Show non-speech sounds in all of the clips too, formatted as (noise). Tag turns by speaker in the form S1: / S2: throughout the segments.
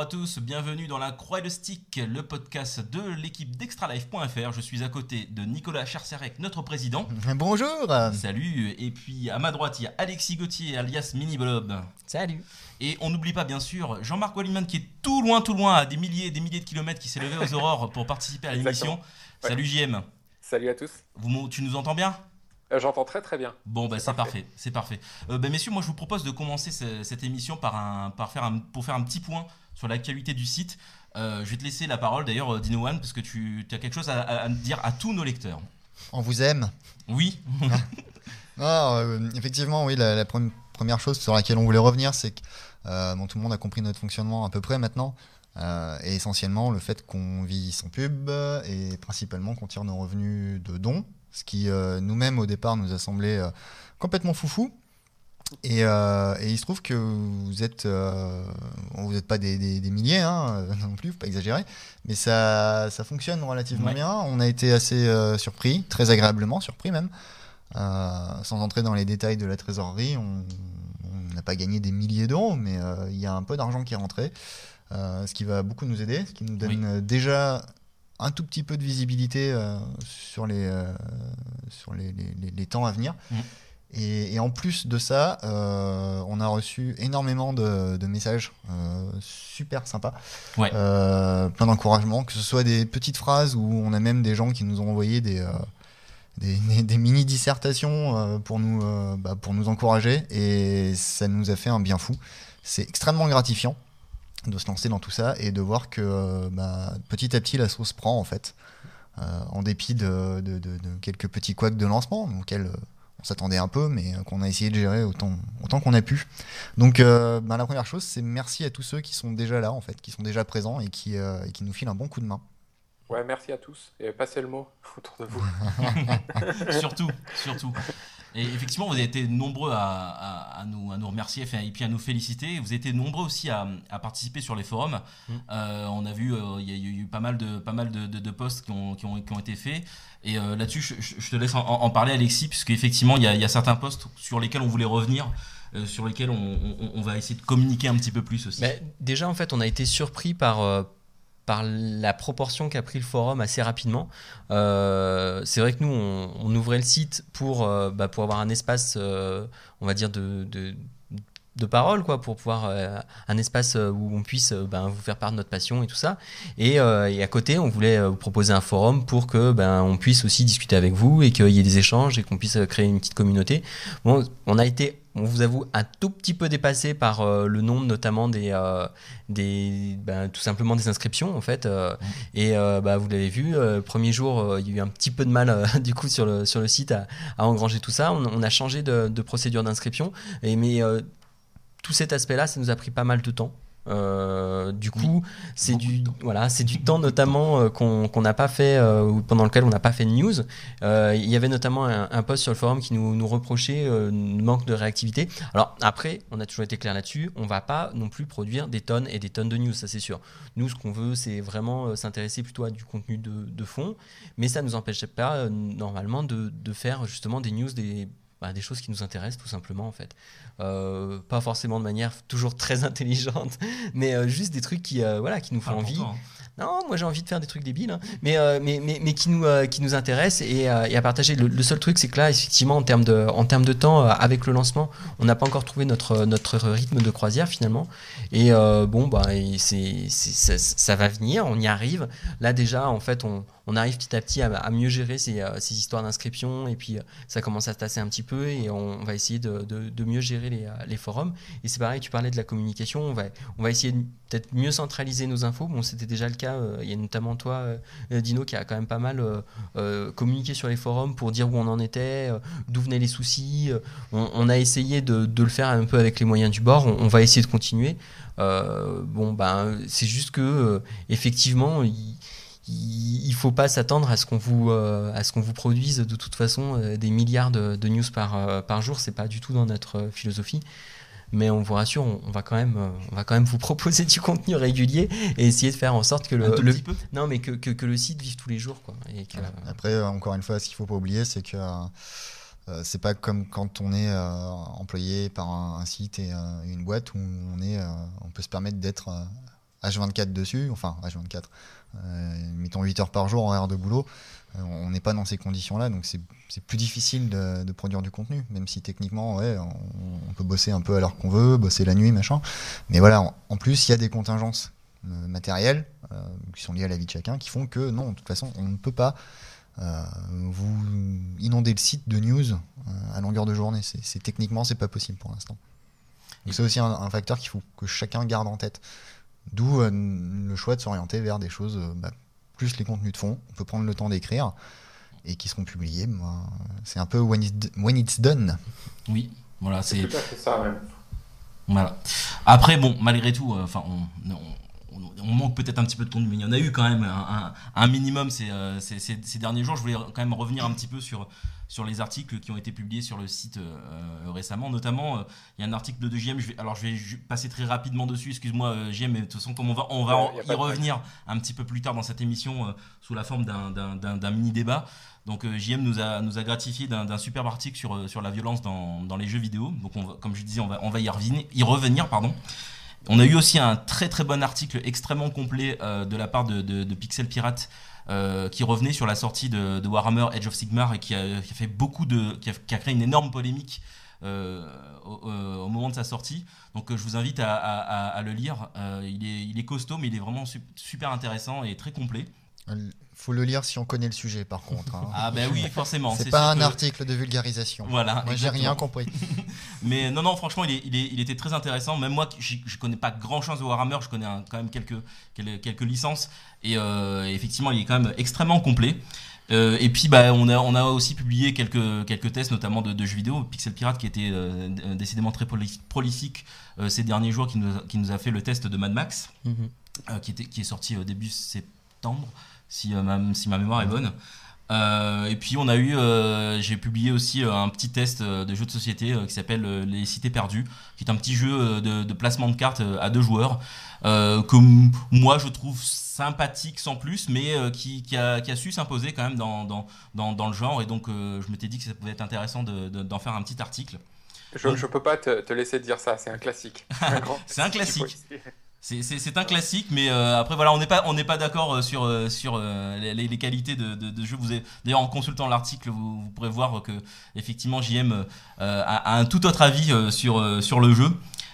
S1: Bonjour à tous, bienvenue dans la Croix et le Stick, le podcast de l'équipe d'extralife.fr. Je suis à côté de Nicolas Cherserec, notre président.
S2: Bonjour
S1: Salut, et puis à ma droite, il y a Alexis Gauthier, alias Mini Blob.
S3: Salut
S1: Et on n'oublie pas, bien sûr, Jean-Marc Walliman qui est tout loin, tout loin, à des milliers et des milliers de kilomètres, qui s'est levé aux aurores pour participer à l'émission. Salut JM.
S4: Salut à tous.
S1: Vous, tu nous entends bien?
S4: Euh, J'entends très très bien.
S1: Bon, bah, c'est parfait. c'est parfait. Euh, bah, messieurs, moi je vous propose de commencer cette émission par un, par faire un, pour faire un petit point sur la qualité du site. Euh, je vais te laisser la parole d'ailleurs, Dino One, parce que tu as quelque chose à, dire à tous nos lecteurs.
S2: On vous aime
S1: Oui. (laughs)
S2: Ah, effectivement, oui, la, première chose sur laquelle on voulait revenir, c'est que bon, tout le monde a compris notre fonctionnement à peu près maintenant. et essentiellement le fait qu'on vit sans pub et principalement qu'on tire nos revenus de dons ce qui euh, nous-mêmes au départ nous a semblé euh, complètement foufou. Et, euh, et, il se trouve que vous êtes, vous n'êtes pas des, des, milliers hein, (laughs) non plus, faut pas exagérer, mais ça, ça fonctionne relativement bien. On a été assez surpris, très agréablement surpris même. sans entrer dans les détails de la trésorerie, on n'a pas gagné des milliers d'euros, mais il y a un peu d'argent qui est rentré, ce qui va beaucoup nous aider, ce qui nous donne déjà un tout petit peu de visibilité euh, sur, les, euh, sur les, les, temps à venir. Mm. Et, en plus de ça, euh, on a reçu énormément de, de messages super sympas, plein d'encouragements, que ce soit des petites phrases où on a même des gens qui nous ont envoyé des, (laughs) des, des, mini dissertations pour, nous, bah, pour nous encourager, et ça nous a fait un bien fou. C'est extrêmement gratifiant de se lancer dans tout ça et de voir que euh, bah, petit à petit la sauce prend en fait, euh, en dépit de, quelques petits couacs de lancement auxquels euh, on s'attendait un peu, mais qu'on a essayé de gérer autant, autant qu'on a pu. Donc bah, la première chose, c'est merci à tous ceux qui sont déjà là en fait, qui sont déjà présents et qui, et qui nous filent un bon coup de main.
S4: Ouais, merci à tous et passez le mot (laughs) autour de vous. (laughs) (laughs)
S1: surtout, surtout. Et effectivement, vous avez été nombreux à, nous, à nous remercier et puis à nous féliciter. Vous avez été nombreux aussi à, participer sur les forums. Mmh. Euh, on a vu, euh, il y, a eu pas mal de, pas mal de, de, posts qui ont, qui, ont, qui ont, été faits. Et euh, là-dessus, je, te laisse en, parler, Alexis, puisque effectivement, il y, a, il y a certains posts sur lesquels on voulait revenir. sur lesquels on, on, va essayer de communiquer un petit peu plus aussi.
S3: Mais déjà, en fait, on a été surpris par, par la proportion qu'a pris le forum assez rapidement. Euh, c'est vrai que nous, on, ouvrait le site pour, euh, bah, pour avoir un espace, euh, on va dire, de, de, parole, quoi, pour pouvoir un espace où on puisse ben, vous faire part de notre passion et tout ça. Et, et, à côté, on voulait vous proposer un forum pour que ben, on puisse aussi discuter avec vous et qu'il y ait des échanges et qu'on puisse créer une petite communauté. Bon, on a été on vous avoue un tout petit peu dépassé par euh, le nombre notamment des, euh, des ben, tout simplement des inscriptions en fait euh, et bah, vous l'avez vu le premier jour il y a eu un petit peu de mal (laughs) du coup sur le, sur le site à, engranger tout ça on, a changé de, de procédure d'inscription mais tout cet aspect là ça nous a pris pas mal de temps euh, du coup, c'est du voilà, c'est du temps notamment euh, qu'on n'a pas fait euh, ou pendant lequel on n'a pas fait de news. Il y avait notamment un, post sur le forum qui nous, nous reprochait manque de réactivité. Alors après, on a toujours été clair là-dessus. On va pas non plus produire des tonnes et des tonnes de news, ça c'est sûr. Nous, ce qu'on veut, c'est vraiment s'intéresser plutôt à du contenu de, de, fond, mais ça nous empêche pas normalement de, de faire justement des news des bah, des choses qui nous intéressent tout simplement en fait. Euh, pas forcément de manière toujours très (laughs) intelligente, mais euh, juste des trucs qui, euh, voilà, qui nous font envie. Hein. Non, moi j'ai envie de faire des trucs débiles, hein. mais, mais, mais, mais, qui, nous, qui nous intéressent et, à partager. Le, seul truc, c'est que là, effectivement, en termes de, en termes de temps, avec le lancement, on n'a pas encore trouvé notre, notre rythme de croisière finalement. Et bon, bah, ça, ça va venir, on y arrive. Là déjà, en fait, on on arrive petit à petit à, mieux gérer ces, euh, histoires d'inscription et puis euh, ça commence à se tasser un petit peu et on, va essayer de, mieux gérer euh, les, forums. Et c'est pareil, tu parlais de la communication, on va, essayer peut-être mieux centraliser nos infos. Bon, c'était déjà le cas, il y a notamment toi, Dino, qui a quand même pas mal communiqué sur les forums pour dire où on en était, d'où venaient les soucis. On, a essayé de, le faire un peu avec les moyens du bord, on, va essayer de continuer. bon, ben, c'est juste que, effectivement, il faut pas s'attendre à ce qu'on vous euh, à ce qu'on vous produise de toute façon euh, des milliards de, news par euh, par jour. C'est pas du tout dans notre philosophie. Mais on vous rassure, on, va quand même, euh, on va quand même vous (laughs) proposer du contenu régulier et essayer de faire en sorte que le, non mais que, que, que le site vive tous les jours quoi. Et que,
S2: Après, euh, encore une fois, ce qu'il faut pas oublier, c'est que euh, c'est pas comme quand on est euh, employé par un, un site et euh, une boîte où on est, euh, on peut se permettre d'être euh, H24 dessus, enfin H24, euh, mettons 8 heures par jour en heure de boulot. Euh, on n'est pas dans ces conditions-là, donc c'est plus difficile de, produire du contenu, même si techniquement, ouais, on, peut bosser un peu à l'heure qu'on veut, bosser la nuit, machin. Mais voilà, en, plus, il y a des contingences euh, matérielles euh, qui sont liées à la vie de chacun, qui font que non, de toute façon, on ne peut pas euh, vous inonder le site de news euh, à longueur de journée. C'est techniquement, c'est pas possible pour l'instant. Donc c'est aussi un facteur qu'il faut que chacun garde en tête. D'où euh, le choix de s'orienter vers des choses, euh, bah, plus les contenus de fond. On peut prendre le temps d'écrire et qui seront publiés. C'est un peu when, it- when it's done.
S1: Oui, voilà,
S4: C'est
S1: c'est.
S4: tout à fait ça, même.
S1: Voilà. Après, bon, malgré tout, euh, enfin, on, on- on manque peut-être un petit peu de contenu, mais il y en a eu quand même un, un- un minimum ces, euh, ces- ces- ces derniers jours. Je voulais quand même revenir un petit peu sur, sur les articles qui ont été publiés sur le site euh, récemment. Notamment, euh, il y a un article de JM. Je vais, alors, je vais passer très rapidement dessus. Excuse-moi, euh, JM, mais de toute façon, comme on va, on
S4: y
S1: revenir un petit peu plus tard dans cette émission euh, sous la forme d'un- mini-débat. Donc euh, JM nous a, nous a gratifié d'un superbe article sur, euh, sur la violence dans, dans les jeux vidéo. Donc on va- comme je disais, on va, on va y revenir. Y revenir pardon. On a eu aussi un très très bon article extrêmement complet euh, de la part de, de- de Pixel Pirate euh, qui revenait sur la sortie de, Warhammer Edge of Sigmar et qui a, fait beaucoup de, qui a, créé une énorme polémique euh, au, au- moment de sa sortie. Donc euh, je vous invite à, le lire. Euh, il, est, costaud, mais il est vraiment su- super intéressant et très complet.
S2: Faut le lire si on connaît le sujet, par contre. hein.
S1: Ah ben oui, forcément.
S2: c'est pas un
S1: que-
S2: article de vulgarisation.
S1: Voilà.
S2: Moi, j'ai rien compris. (laughs)
S1: Mais non, non, franchement, il, est- il, est- il était très intéressant. Même moi, je, je connais pas grand chose de Warhammer, je connais un- quand même quelques, quelques, quelques licences. Et euh, effectivement, il est quand même extrêmement complet. Euh, et puis, bah, on, a, on a aussi publié quelques, quelques tests, notamment de, de jeux vidéo. Pixel Pirate, qui était euh, décidément très proli- prolifique ces derniers jours, qui nous, a, qui nous a fait le test de Mad Max,
S3: Mhm.
S1: euh, qui, était, qui est sorti au début septembre, si, euh, ma, si ma mémoire est bonne. Euh, et puis on a eu, euh, j'ai publié aussi un petit test de jeu de société qui s'appelle Les Cités Perdues, qui est un petit jeu de, de placement de cartes à deux joueurs, euh, que moi je trouve sympathique sans plus, mais qui, qui a, qui a su s'imposer quand même dans, dans, dans, dans le genre. Et donc je m'étais dit que ça pouvait être intéressant de- de- d'en faire un petit article.
S4: Je, je peux pas te, te laisser dire ça, c'est un classique. (laughs)
S1: C'est un classique. C'est- un classique, mais euh, après voilà, on n'est pas on n'est pas d'accord euh, sur euh, sur les, qualités de, jeu. Vous d'ailleurs en consultant l'article, vous, vous pourrez voir que effectivement JM a, un tout autre avis sur sur le jeu.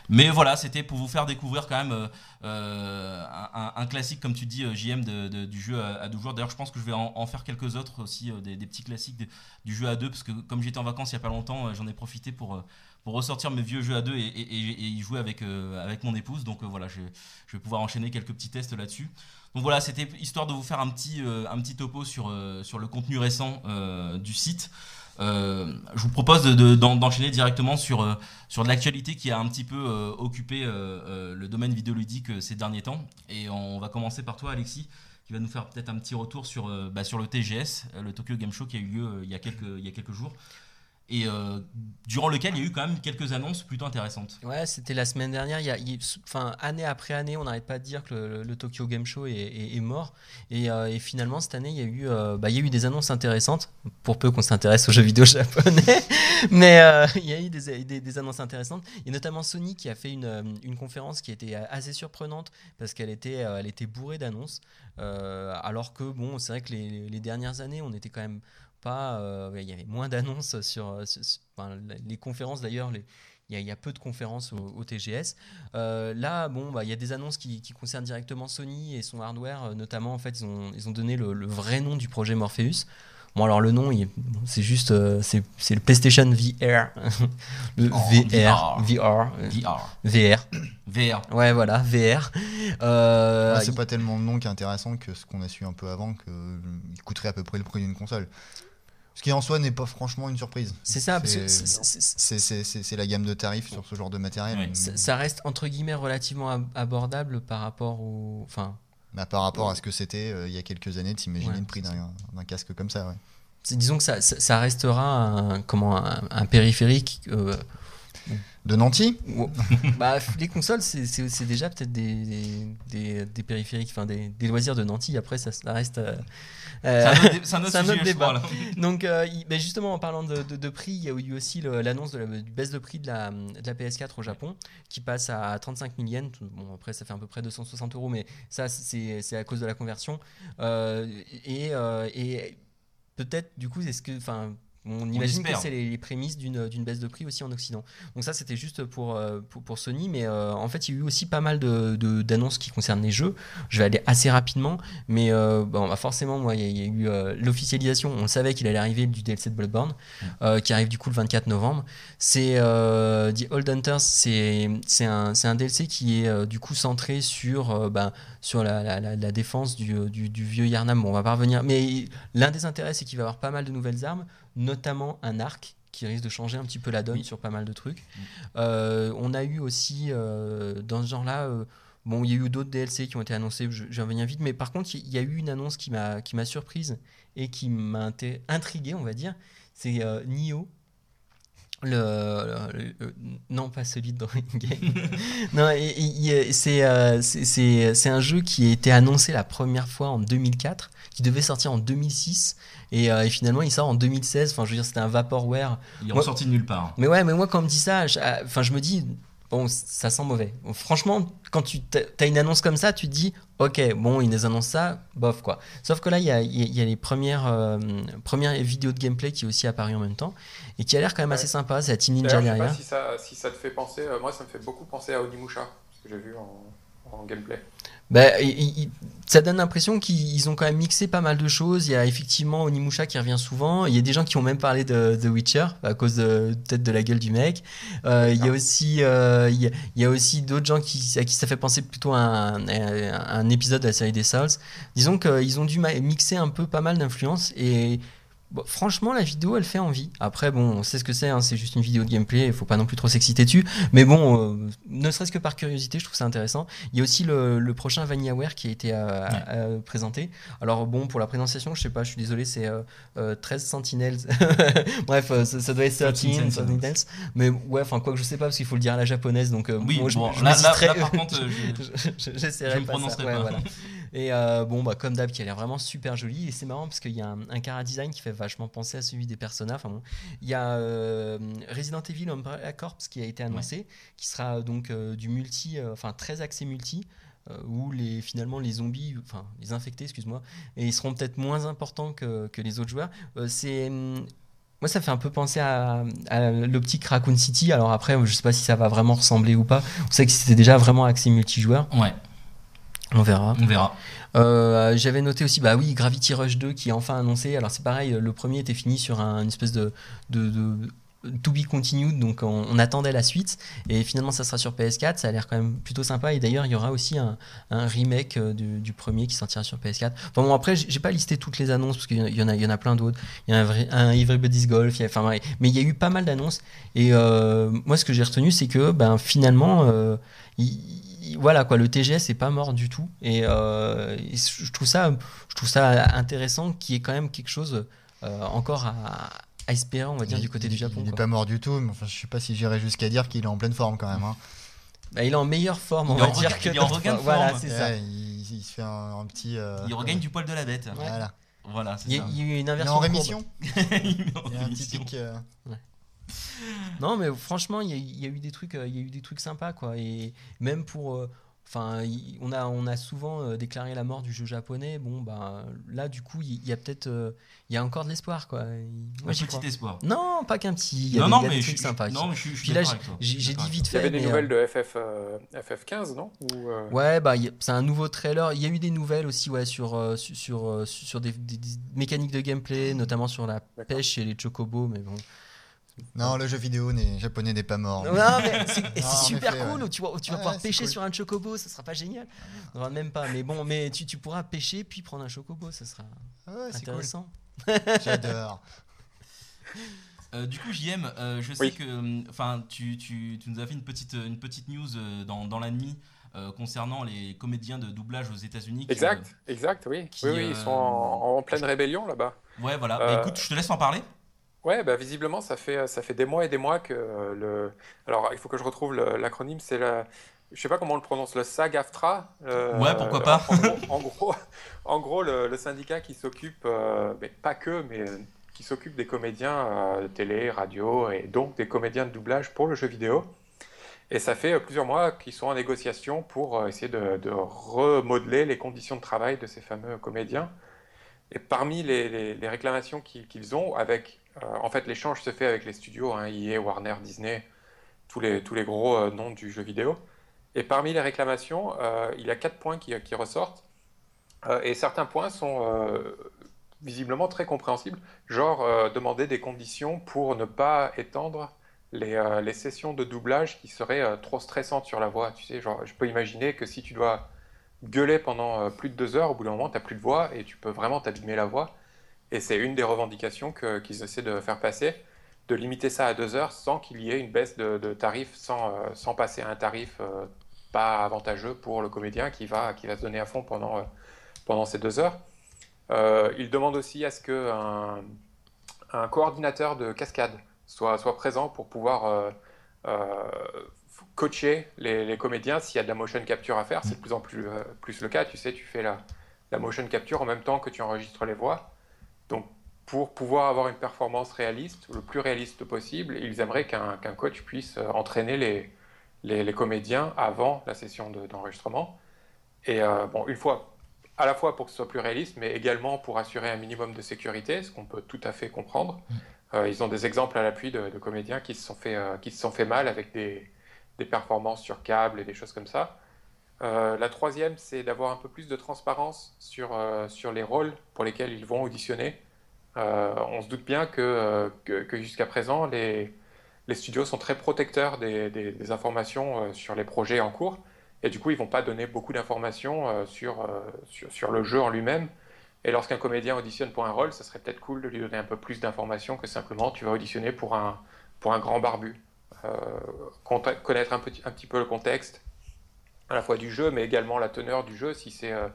S1: Mais voilà, c'était pour vous faire découvrir quand même un, classique, comme tu dis, JM, du jeu à, à deux joueurs. D'ailleurs, je pense que je vais en, faire quelques autres aussi, des, petits classiques du jeu à deux, parce que comme j'étais en vacances il y a pas longtemps, j'en ai profité pour, pour ressortir mes vieux jeux à deux et, y jouer avec, euh, avec mon épouse. Donc euh, voilà, je, vais pouvoir enchaîner quelques petits tests là-dessus. Donc voilà, c'était histoire de vous faire un petit, euh, un petit topo sur, sur le contenu récent du site. Je vous propose de- de- d'en- d'enchaîner directement sur, sur de l'actualité qui a un petit peu occupé le domaine vidéoludique ces derniers temps. Et on va commencer par toi, Alexis, qui va nous faire peut-être un petit retour sur, bah, sur le TGS, le Tokyo Game Show qui a eu lieu il, y a quelques, il y a quelques jours. Et euh, durant lequel il y a eu quand même quelques annonces plutôt intéressantes.
S3: Ouais, c'était la semaine dernière. Il y a, enfin, année après année, on n'arrête pas de dire que le, Tokyo Game Show est, mort. Et, euh, et finalement, cette année, il y, a eu, euh, bah, il y a eu des annonces intéressantes, pour peu qu'on s'intéresse aux jeux vidéo (laughs) japonais. Mais (laughs) il y a eu des, des- des annonces intéressantes. A notamment Sony qui a fait une, une conférence qui était assez surprenante parce qu'elle était, elle était bourrée d'annonces. Alors que, bon, c'est vrai que les, les dernières années, on était quand même pas. euh, il y avait moins d'annonces sur, euh, sur- sur- enfin, les conférences d'ailleurs. Les, il y, y a peu de conférences au, au TGS. Euh, là, bon, bah, il y a des annonces qui, qui concernent directement Sony et son hardware. Euh, Notamment, en fait, ils ont, ils ont donné le, le vrai nom du projet Morpheus. Bon, alors le nom, c'est juste, euh, c'est le PlayStation VR, (laughs) le
S1: Oh,
S3: VR, VR, euh,
S1: VR.
S3: VR.
S1: VR.
S3: Ouais, voilà, VR. Euh,
S2: Ouais, c'est pas tellement le nom qui est intéressant que ce qu'on a su un peu avant, qu'il coûterait à peu près le prix d'une console. Ce qui en soi n'est pas franchement une surprise.
S3: C'est ça, parce que
S2: C'est- la gamme de tarifs sur ce genre de matériel.
S1: Ouais,
S3: ça ça reste entre guillemets relativement ab- abordable par rapport au. Enfin,
S2: Bah, par rapport à ce que c'était euh, il y a quelques années, de s'imaginer
S3: Ouais.
S2: le prix d'un casque comme ça.
S3: Disons que ça, ça, ça restera un, comment, un, un périphérique. euh,
S2: De Nancy
S3: Ou- (laughs) bah, les consoles, c'est- déjà peut-être des, des, des périphériques, enfin des, des loisirs de Nanty. Après, ça, ça reste. euh,
S1: C'est un autre, (laughs) un
S3: un débat.
S1: crois.
S3: Donc, euh, il- ben justement, en parlant de, de- de prix, il y a eu aussi l'annonce de la du baisse de prix de la, de la PS4 au Japon, qui passe à 35 000 yens. Bon, après, ça fait à peu près 260 euros, mais ça, c'est c'est à cause de la conversion. Euh, et euh, et peut-être, du coup, est-ce que. Enfin, on imagine que c'est les, les prémices d'une baisse de prix aussi en Occident. Donc ça, c'était juste pour, euh, pour, pour Sony, mais euh, en fait, il y a eu aussi pas mal de- de- d'annonces qui concernent les jeux. Je vais aller assez rapidement, mais euh, bon, bah, forcément, moi, il y, a- il y a eu euh, l'officialisation. On savait qu'il allait arriver du DLC de Bloodborne, qui arrive du coup le 24 novembre. C'est The Old Hunters, c'est un, un DLC qui est du coup centré sur, bah, sur la, la- la- la défense du, du, du vieux Yarnam. Bon, on va pas revenir, mais l'un des intérêts, c'est qu'il va y avoir pas mal de nouvelles armes, notamment un arc qui risque de changer un petit peu la donne sur pas mal de trucs. Euh, on a eu aussi euh, dans ce genre-là. euh, Bon, il y a eu d'autres DLC qui ont été annoncés, je, je vais revenir vite, mais par contre, il y a eu une annonce qui m'a surprise et qui m'a intrigué, on va dire. C'est Nioh. Le, le- le- non, pas celui de Drawing (laughs) Game. non, c'est euh, c'est- c'est c'est un jeu qui a été annoncé la première fois en 2004, qui devait sortir en 2006, et, euh, et finalement il sort en 2016. Enfin, je veux dire, c'était un vaporware
S1: Il est ressorti de nulle part.
S3: mais ouais, mais moi, quand on me dit ça, je, ah, enfin, je me dis, bon, ça sent mauvais. Franchement, quand tu as une annonce comme ça, tu te dis, ok, bon, ils nous annoncent ça, bof, quoi. Sauf que là, il y a, y les premières, euh, premières vidéos de gameplay qui est aussi apparu en même temps et qui a l'air quand même
S4: Ouais.
S3: assez sympa. C'est la Team Ninja
S4: je sais
S3: derrière.
S4: pas si ça, si ça te fait penser, euh, moi ça me fait beaucoup penser à Onimusha, ce que j'ai vu en, en gameplay.
S3: Bah, il- il- ça donne l'impression qu'ils ont quand même mixé pas mal de choses. Il y a effectivement Onimusha qui revient souvent. Il y a des gens qui ont même parlé de The Witcher à cause de peut-être de la gueule du mec. Euh, il y a aussi, euh, il y a, il y a aussi d'autres gens qui, à qui ça fait penser plutôt à un, à un épisode de la série des Souls. Disons qu'ils ont dû mixer un peu pas mal d'influences et Bon, franchement, la vidéo, elle fait envie. Après, bon, on sait ce que c'est, hein, c'est juste une vidéo de gameplay, il faut pas non plus trop s'exciter dessus. Mais bon, euh, ne serait-ce que par curiosité, je trouve ça intéressant. Il y a aussi le, le prochain VanillaWare qui a été euh, euh, présenté. Alors bon, pour la présentation, je sais pas, je suis désolé, c'est euh, euh, 13 Sentinels. (laughs) Bref, ça, ça doit être 13
S1: Sentinels.
S3: Sentinels. Mais ouais, enfin, quoi que je sais pas, parce qu'il faut le dire à la japonaise. Donc,
S1: Oui,
S3: moi, je,
S1: bon,
S3: je
S1: là- là-
S3: m'hésiterais-
S1: là, par contre, (laughs) je-
S3: je- je-
S1: je
S3: pas ça.
S1: prononcerai
S3: Ouais,
S1: pas.
S3: voilà. (laughs) Et euh, bon, bah, comme d'hab, qui a l'air vraiment super joli. Et c'est marrant parce qu'il y a un, un cara design qui fait vachement penser à celui des Persona. Enfin, bon. Il y a euh, Resident Evil Umbrella Corps qui a été annoncé, qui sera donc euh, du multi, enfin très axé multi. où les, finalement les zombies, enfin les infectés, excuse-moi, et ils seront peut-être moins importants que, que les autres joueurs. Euh, c'est hum, moi, ça fait un peu penser à, à l'optique Raccoon City. Alors après, je sais pas si ça va vraiment ressembler ou pas. On sait que c'était déjà vraiment axé multijoueur.
S1: Ouais,
S3: On verra.
S1: on verra.
S3: Euh, J'avais noté aussi, bah oui, Gravity Rush 2 qui est enfin annoncé. Alors c'est pareil, le premier était fini sur un- une espèce de, de, de- to be continued, donc on, on attendait la suite. Et finalement, ça sera sur PS4. Ça a l'air quand même plutôt sympa. Et d'ailleurs, il y aura aussi un, un remake euh, du, du premier qui sortira sur PS4. Enfin bon, après, j'ai pas listé toutes les annonces parce qu'il y en a- il y en a, plein d'autres. Il y a un, vrai, un Everybody's Golf. il y a- Enfin, ouais. mais il y a eu pas mal d'annonces. Et euh, moi, ce que j'ai retenu, c'est que ben, finalement, euh, il- voilà quoi, le TGS est pas mort du tout. Et, euh, et je trouve ça, je trouve ça intéressant qu'il y ait quand même quelque chose euh, encore à, à espérer, on va dire,
S2: Il-
S3: du côté
S2: il-
S3: du Japon.
S2: Il n'est pas mort du tout, mais enfin, je sais pas si j'irais jusqu'à dire qu'il est en pleine forme quand même. hein.
S3: Bah, il est en meilleure forme, on
S1: Il
S3: va
S1: en
S3: dire
S1: regain-
S3: que
S1: il est en
S3: d'autres
S1: regain de
S3: fois. Voilà, c'est ça.
S2: Ouais, il, il se fait un, un petit. euh,
S1: Il regagne du poil de la bête.
S2: Voilà.
S1: Voilà, c'est
S3: Il y, a,
S1: ça.
S3: il y a eu une
S2: Il est
S3: inversion.
S2: en rémission. (laughs)
S1: Il est en
S2: Il y a un petit
S1: rémission.
S2: pic. euh, (laughs)
S3: Non, mais franchement, il y, a- il y a eu des trucs, euh, il y a eu des trucs sympas, quoi. Et même pour, euh, enfin, on a, on a souvent euh, déclaré la mort du jeu japonais. Bon, bah là, du coup, il y, a peut-être, euh, il y a encore de l'espoir, quoi. Moi,
S1: Un petit
S3: crois.
S1: espoir.
S3: Non, pas qu'un petit. Il y a
S1: Non,
S3: des,
S1: non,
S3: a
S1: mais
S3: des trucs sympas.
S1: non, mais je suis- je suis
S3: Puis là, j'ai dit vite
S4: Il y
S3: fait.
S4: avait des
S3: mais, euh,
S4: nouvelles de FF, euh, FF15, non? Ou, euh,
S3: Ouais, bah, c'est un nouveau trailer. Il y a eu des nouvelles aussi ouais, sur, sur, sur, sur des, des- des mécaniques de gameplay, notamment sur la pêche et les chocobos, mais bon.
S2: Non, le jeu vidéo n'est- japonais n'est pas mort.
S3: Non, mais c'est
S2: Non,
S3: super
S2: effet,
S3: cool.
S2: ouais.
S3: où Tu vas, où tu vas
S2: Ouais,
S3: pouvoir pêcher
S2: cool.
S3: sur un chocobo, ça sera pas génial. Non, même pas. Mais bon, mais tu, tu pourras pêcher puis prendre un chocobo, ça sera
S2: Ah ouais, c'est cool.
S3: intéressant.
S2: J'adore. (laughs)
S1: Euh, du coup, JM, euh, je sais
S4: Oui.
S1: que euh, enfin, tu, tu, tu nous as fait une petite, une petite news euh, dans, dans la nuit euh, concernant les comédiens de doublage aux États-Unis. qui,
S4: Exact, exact, oui.
S1: qui,
S4: oui, oui,
S1: euh,
S4: ils sont en, en pleine rébellion là-bas.
S1: ouais, voilà. Bah, écoute, je te laisse en parler.
S4: Ouais, bah, visiblement, ça fait, ça fait des mois et des mois que le. Alors, il faut que je retrouve l'acronyme, c'est la. Je sais pas comment on le prononce, le SAG-AFTRA.
S1: ouais, pourquoi pas.
S4: En gros, en gros, (laughs) le, syndicat qui s'occupe, mais pas que, mais qui s'occupe des comédiens de télé, radio et donc des comédiens de doublage pour le jeu vidéo. Et ça fait plusieurs mois qu'ils sont en négociation pour essayer de, de, remodeler les conditions de travail de ces fameux comédiens. Et parmi les, les, réclamations qu'ils ont, avec, en fait, l'échange se fait avec les studios, hein, EA, Warner, Disney, tous les, gros noms du jeu vidéo. Et parmi les réclamations, il y a quatre points qui, ressortent. et certains points sont visiblement très compréhensibles, genre demander des conditions pour ne pas étendre euh, les, sessions de doublage qui seraient euh, trop stressantes sur la voix. Tu sais, genre, je peux imaginer que si tu dois gueuler pendant euh, plus de deux heures, au bout d'un moment, tu n'as plus de voix et tu peux vraiment t'abîmer la voix. Et c'est une des revendications qu'ils essaient de faire passer, de limiter ça à deux heures sans qu'il y ait une baisse de, tarif, sans, sans, passer à un tarif pas avantageux pour le comédien qui va, qui va se donner à fond pendant, pendant ces deux heures. ils demandent aussi à ce qu'un un coordinateur de cascade soit, soit présent pour pouvoir euh, euh, coacher les, comédiens s'il y a de la motion capture à faire. C'est de plus en plus, euh, plus le cas. Tu sais, tu fais la, la motion capture en même temps que tu enregistres les voix. Donc, pour pouvoir avoir une performance réaliste, le plus réaliste possible, ils aimeraient qu'un coach puisse entraîner les, les, comédiens avant la session d'enregistrement. et bon, une fois, à la fois pour que ce soit plus réaliste, mais également pour assurer un minimum de sécurité, ce qu'on peut tout à fait comprendre. Mm. Euh, ils ont des exemples à l'appui de, comédiens qui se sont fait, euh, qui se sont fait mal avec des, des, performances sur câble et des choses comme ça. Euh, la troisième, c'est d'avoir un peu plus de transparence sur, sur les rôles pour lesquels ils vont auditionner. on se doute bien que, que, jusqu'à présent, les, les, studios sont très protecteurs des, des, informations sur les projets en cours. Et du coup, ils ne vont pas donner beaucoup d'informations sur, sur, sur, le jeu en lui-même. Et lorsqu'un comédien auditionne pour un rôle, ça serait peut-être cool de lui donner un peu plus d'informations que simplement tu vas auditionner pour un, pour un grand barbu. Euh, connaître un petit, un petit peu le contexte, à la fois du jeu, mais également la teneur du jeu, si c'est euh,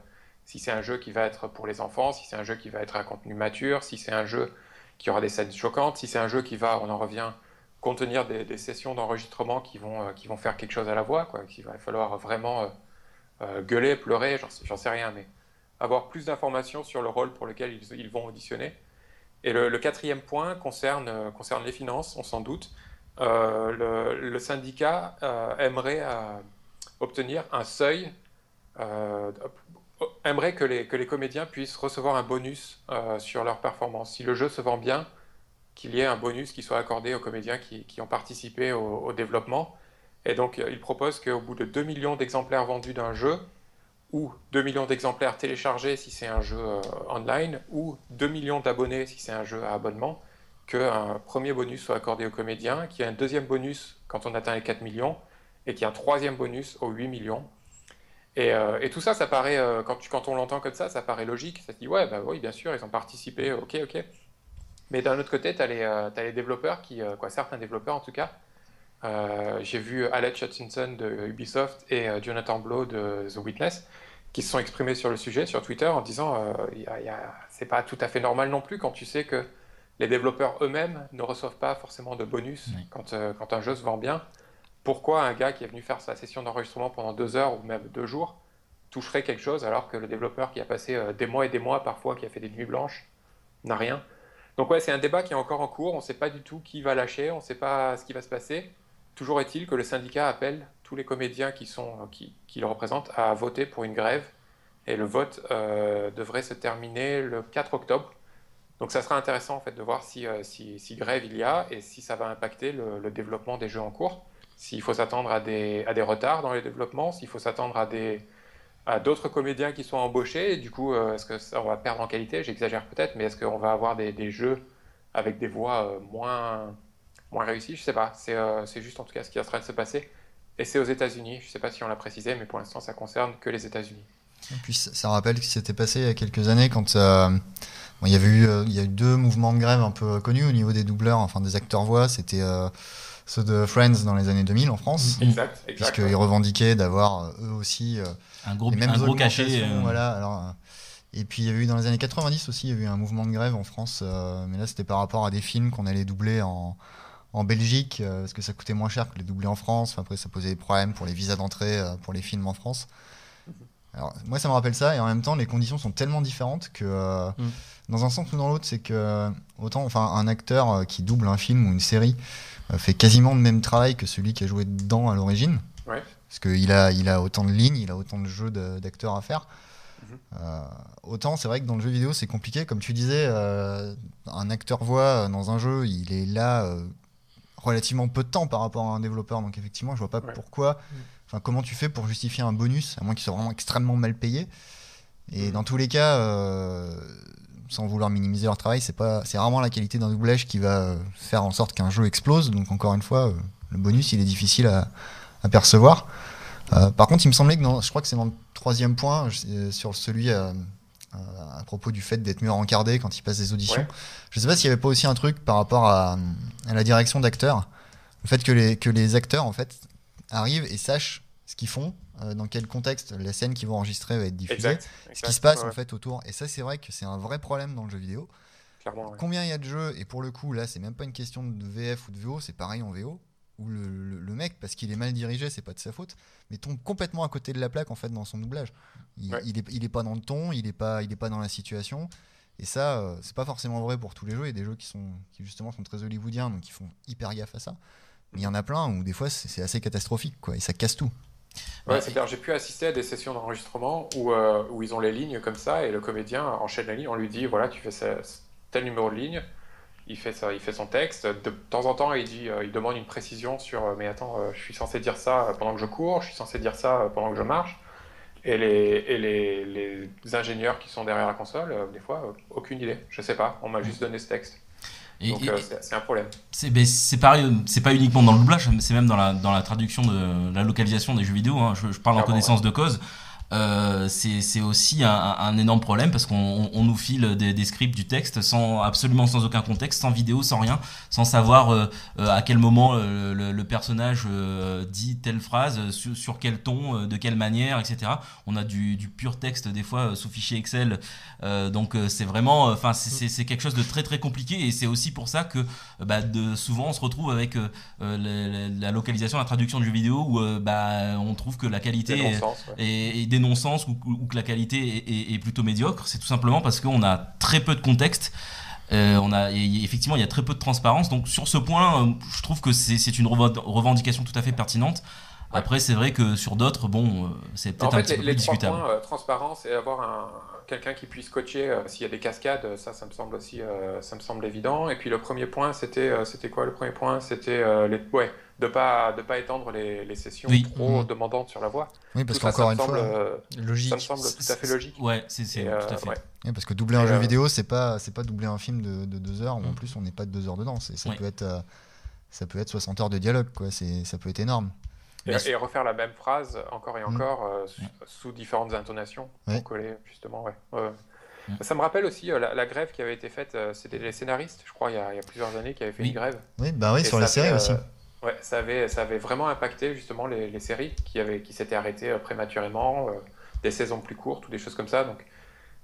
S4: si c'est un jeu qui va être pour les enfants, si c'est un jeu qui va être un contenu mature, si c'est un jeu qui aura des scènes choquantes, si c'est un jeu qui va, on en revient, contenir des, sessions d'enregistrement qui vont, euh, qui vont faire quelque chose à la voix, quoi, qu'il va falloir vraiment gueuler, pleurer, j'en sais rien, mais avoir plus d'informations sur le rôle pour lequel ils, vont auditionner. Et le, quatrième point concerne, euh, concerne les finances, on s'en doute. Euh, le, syndicat euh, aimerait obtenir un seuil, aimerait que les, que les comédiens puissent recevoir un bonus sur leur performance. Si le jeu se vend bien, qu'il y ait un bonus qui soit accordé aux comédiens qui, qui ont participé au, développement. Et donc, il propose qu'au bout de 2 millions d'exemplaires vendus d'un jeu, ou 2 millions d'exemplaires téléchargés si c'est un jeu euh, online, ou 2 millions d'abonnés si c'est un jeu à abonnement, qu'un premier bonus soit accordé aux comédiens, qu'il y ait un deuxième bonus quand on atteint les 4 millions, et qu'il y ait un troisième bonus aux 8 millions. Et, euh, et tout ça, ça paraît, euh, quand, tu, quand on l'entend comme ça, ça paraît logique. Ça te dit, ouais, bah oui, bien sûr, ils ont participé, ok, ok. Mais d'un autre côté, tu as, as, les développeurs, qui, quoi, certains développeurs en tout cas, j'ai vu Alex Hutchinson de Ubisoft et Jonathan Blow de The Witness qui se sont exprimés sur le sujet sur Twitter en disant euh, c'est pas tout à fait normal non plus quand tu sais que les développeurs eux-mêmes ne reçoivent pas forcément de bonus quand, euh, quand un jeu se vend bien. Pourquoi un gars qui est venu faire sa session d'enregistrement pendant deux heures ou même deux jours toucherait quelque chose alors que le développeur qui a passé euh, des mois et des mois parfois, qui a fait des nuits blanches, n'a rien Donc ouais, c'est un débat qui est encore en cours, on ne sait pas du tout qui va lâcher, on ne sait pas ce qui va se passer. Toujours est-il que le syndicat appelle tous les comédiens qui, sont, qui, qui le représentent à voter pour une grève. Et le vote euh, devrait se terminer le 4 octobre. Donc ça sera intéressant en fait de voir euh, si, si grève il y a et si ça va impacter le, développement des jeux en cours. S'il faut s'attendre à des, retards dans les développements, s'il faut s'attendre à d'autres comédiens qui sont embauchés. Et du coup, euh, est-ce que on va perdre en qualité? J'exagère peut-être, mais est-ce qu'on va avoir des, jeux avec des voix moins, moins réussies? Je sais pas. C'est juste en tout cas ce qui est en train de se passer. Et c'est aux États-Unis. Je ne sais pas si on l'a précisé, mais pour l'instant, ça concerne que les États-Unis.
S2: Puis ça rappelle ce qui s'était passé il y a quelques années quand euh, il y avait eu, euh, a eu deux mouvements de grève un peu connus au niveau des doubleurs, enfin des acteurs voix. C'était euh, ceux de Friends dans les années 2000 en France.
S4: Exact.
S2: Puisqu'ils revendiquaient d'avoir eux aussi
S1: un gros, les mêmes un gros cachet.
S2: Voilà. Alors, Et puis il y avait eu dans les années 90 aussi, il y a eu un mouvement de grève en France, euh, mais là c'était par rapport à des films qu'on allait doubler en, en Belgique, euh, parce que ça coûtait moins cher que les doubler en France. après ça posait des problèmes pour les visas d'entrée euh, pour les films en France. Alors, moi ça me rappelle ça, et en même temps les conditions sont tellement différentes que mm. dans un sens ou dans l'autre, c'est que autant enfin, un acteur qui double un film ou une série fait quasiment le même travail que celui qui a joué dedans à l'origine. Parce qu'il a, il a autant de lignes, il a autant de jeux d'acteurs à faire. Euh, autant c'est vrai que dans le jeu vidéo c'est compliqué, comme tu disais, euh, un acteur voix dans un jeu, il est là euh, relativement peu de temps par rapport à un développeur, donc effectivement je vois pas pourquoi, mm. enfin comment tu fais pour justifier un bonus, à moins qu'il soit vraiment extrêmement mal payé. Et mm. dans tous les cas, sans vouloir minimiser leur travail, c'est pas, c'est rarement la qualité d'un doublage qui va faire en sorte qu'un jeu explose. Donc encore une fois, le bonus il est difficile à, à percevoir. par contre, il me semblait que je crois que c'est dans le troisième point, euh, sur celui euh, euh, à propos du fait d'être mieux encardé quand il passe des auditions. Je ne sais pas s'il n'y avait pas aussi un truc par rapport à, la direction d'acteurs. Le fait que les, que les acteurs en fait, arrivent et sachent ce qu'ils font, dans quel contexte la scène qu'ils vont enregistrer va être diffusée, ce qui se passe en fait autour. Et ça, c'est vrai que c'est un vrai problème dans le jeu vidéo. Combien il y a de jeux, et pour le coup, là, c'est même pas une question de VF ou de VO, c'est pareil en VO où le, mec, parce qu'il est mal dirigé, c'est pas de sa faute, mais tombe complètement à côté de la plaque en fait dans son doublage. Il, est, pas dans le ton, il est pas, il est pas dans la situation. Et ça, euh, c'est pas forcément vrai pour tous les jeux. Il y a des jeux qui sont, qui justement sont très hollywoodiens, donc ils font hyper gaffe à ça. Mais il y en a plein où des fois c'est assez catastrophique, quoi, et ça casse tout.
S4: Ouais, c'est-à-dire j'ai pu assister à des sessions d'enregistrement où, euh, où ils ont les lignes comme ça et le comédien enchaîne la ligne, on lui dit voilà tu fais tel numéro de ligne, il fait, ça, il fait son texte. De temps en temps, il, dit, euh, il demande une précision sur euh, Mais attends, je suis censé dire ça pendant que je cours, je suis censé dire ça pendant que je marche. Et les, et les, les ingénieurs qui sont derrière la console, des fois, aucune idée. Je sais pas, on m'a juste donné ce texte. Donc c'est un problème.
S1: C'est pareil, c'est pas uniquement dans le doublage, c'est même dans la, dans la traduction de la localisation des jeux vidéo. Hein. Je, parle en connaissance de cause. Euh, c'est aussi un, énorme problème parce qu'on nous file des, scripts du texte sans absolument sans aucun contexte, sans vidéo, sans rien, sans savoir euh, euh, à quel moment le, personnage dit telle phrase, sur, quel ton, de quelle manière, etc. On a du, pur texte des fois sous fichier Excel, donc c'est vraiment, enfin c'est quelque chose de très très compliqué et c'est aussi pour ça que bah, de, souvent on se retrouve avec la, localisation, la traduction du jeu vidéo où bah, on trouve que la qualité est, est, non-sens ou, que la qualité est, plutôt médiocre, c'est tout simplement parce qu'on a très peu de contexte. Euh, on a effectivement il y a très peu de transparence. Donc sur ce point, euh, je trouve que c'est une revendication tout à fait pertinente. Après, c'est vrai que sur d'autres, bon, euh, c'est peut-être un petit peu plus discutable.
S4: Points, transparence et avoir un, quelqu'un qui puisse coacher s'il y a des cascades, ça, ça me semble aussi, ça me semble évident. Et puis le premier point, c'était, c'était quoi le premier point? C'était les, ouais, de pas de pas étendre les, les sessions trop mmh. demandantes sur la voix.
S2: Oui, parce qu'encore une fois,
S4: euh, logique. ça me semble tout à fait logique.
S1: Ouais, c'est tout à fait.
S2: Oui, parce que doubler un jeu euh, vidéo, c'est pas c'est pas doubler un film de, de deux heures. Où En mmh. plus, on n'est pas de deux heures dedans. Ça peut être euh, ça peut être 60 heures de dialogue, quoi. C'est ça peut être énorme.
S4: Et, refaire la même phrase encore et mmh. encore sous, différentes intonations pour coller justement. Ouais. Ça me rappelle aussi la, grève qui avait été faite, c'était les scénaristes, je crois, il y, a, il y, a, plusieurs années, qui avaient fait une grève.
S2: Oui, bah oui, sur les séries aussi.
S4: Ouais, ça avait, ça avait vraiment impacté justement les, les séries qui, avaient, qui s'étaient arrêtées euh, prématurément, euh, des saisons plus courtes ou des choses comme ça. Donc,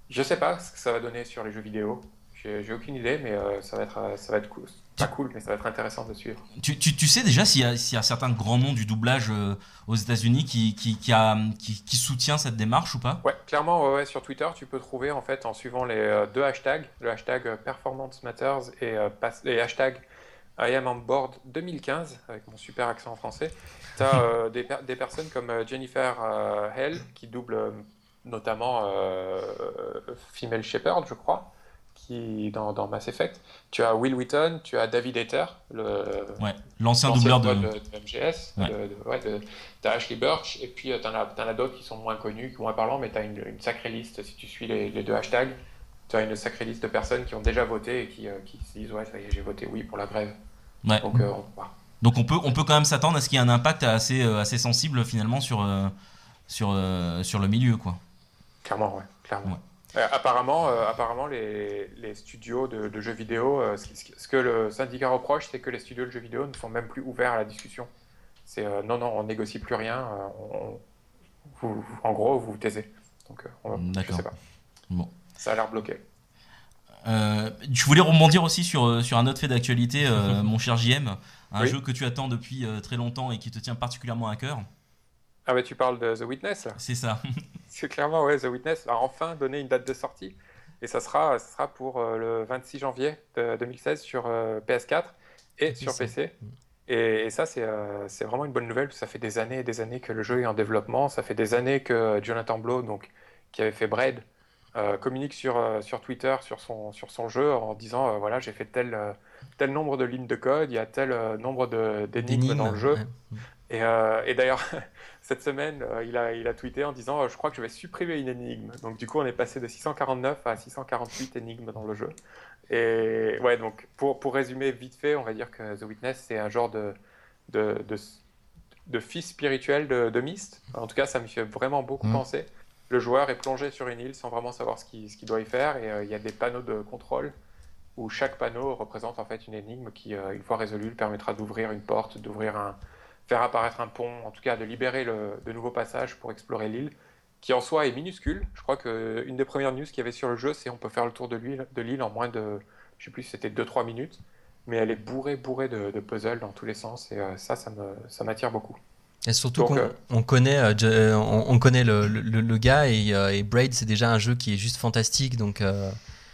S4: je sais pas ce que ça va donner sur les jeux vidéo. J'ai aucune idée, mais euh, ça va être, ça va être cool. Pas cool, mais ça va être intéressant de suivre.
S1: Tu, tu, tu sais déjà s'il y, y, a certains grands noms du doublage aux États-Unis qui, qui, qui, qui, qui, soutient cette démarche ou pas?
S4: Ouais, clairement, ouais, sur Twitter, tu peux trouver en fait en suivant les deux hashtags, le hashtag Performance Matters et les hashtags I am on board 2015, avec mon super accent français. Tu as (laughs) euh, des, des, personnes comme euh, Jennifer euh, Hell, qui double notamment Female Shepherd, je crois, qui dans, dans, Mass Effect. Tu as Will Wheaton, tu as David Hater,
S1: l'ancien doubleur de...
S4: MGS. tu as Ashley Birch, et puis tu en as, as d'autres qui sont moins connus, qui moins parlants, mais tu as une, sacrée liste si tu suis les, les deux hashtags tu as une sacrée liste de personnes qui ont déjà voté et qui, qui se disent ouais ça y est j'ai voté oui pour la grève
S1: donc, euh, Donc on peut, on peut quand même s'attendre à ce qu'il y ait un impact assez, euh, assez sensible finalement sur, euh, sur, sur le milieu. Quoi.
S4: Clairement, ouais. Clairement. Apparemment, apparemment les, les, studios de, jeux vidéo, ce, que le syndicat reproche, c'est que les studios de jeux vidéo ne sont même plus ouverts à la discussion. C'est non, non, on négocie plus rien. en gros, vous vous taisez. Donc,
S1: D'accord. Bon.
S4: Ça a l'air bloqué.
S1: Euh, je voulais rebondir aussi sur, sur un autre fait d'actualité, (laughs) mon cher JM. Un jeu que tu attends depuis très longtemps et qui te tient particulièrement à cœur.
S4: Ah bah tu parles de The Witness
S1: C'est ça. (laughs)
S4: C'est clairement, ouais, The Witness a enfin donné une date de sortie. Et ça sera, ça sera pour le 26 janvier 2016 sur PS4 et sur PC. Mm. Et, ça, euh, c'est vraiment une bonne nouvelle, ça fait des années et des années que le jeu est en développement. Ça fait des années que Jonathan Blow, donc, qui avait fait Braid, euh, communique sur, euh, sur Twitter sur son, sur son jeu en disant voilà, j'ai fait tel, tel nombre de lignes de code, il y a tel nombre d'énigmes dans le jeu. Et, et d'ailleurs, (laughs) cette semaine, il, a, il a tweeté en disant je crois que je vais supprimer une énigme. Donc, du coup, on est passé de 649 à 648 énigmes dans le jeu. Et ouais, donc pour, pour résumer vite fait, on va dire que The Witness, c'est un genre de, de, de, fils spirituel de, de Myst. En tout cas, ça me fait vraiment beaucoup mm. penser. Le joueur est plongé sur une île sans vraiment savoir ce qu'il ce doit y faire, et euh, il y a des panneaux de contrôle où chaque panneau représente en fait une énigme qui, euh, une fois résolue, permettra d'ouvrir une porte, d'ouvrir un, faire apparaître un pont, en tout cas de libérer le, de nouveaux passages pour explorer l'île qui en soi est minuscule. Je crois qu'une des premières news qu'il y avait sur le jeu, c'est on peut faire le tour de l'île en moins de, je sais plus si c'était 2-3 minutes, mais elle est bourrée, bourrée de, puzzles dans tous les sens, et euh, ça, ça m'attire beaucoup.
S3: Et surtout qu'on euh, on connaît, euh, on, connaît le, le, gars, et, et Braid, c'est déjà un jeu qui est juste fantastique, donc...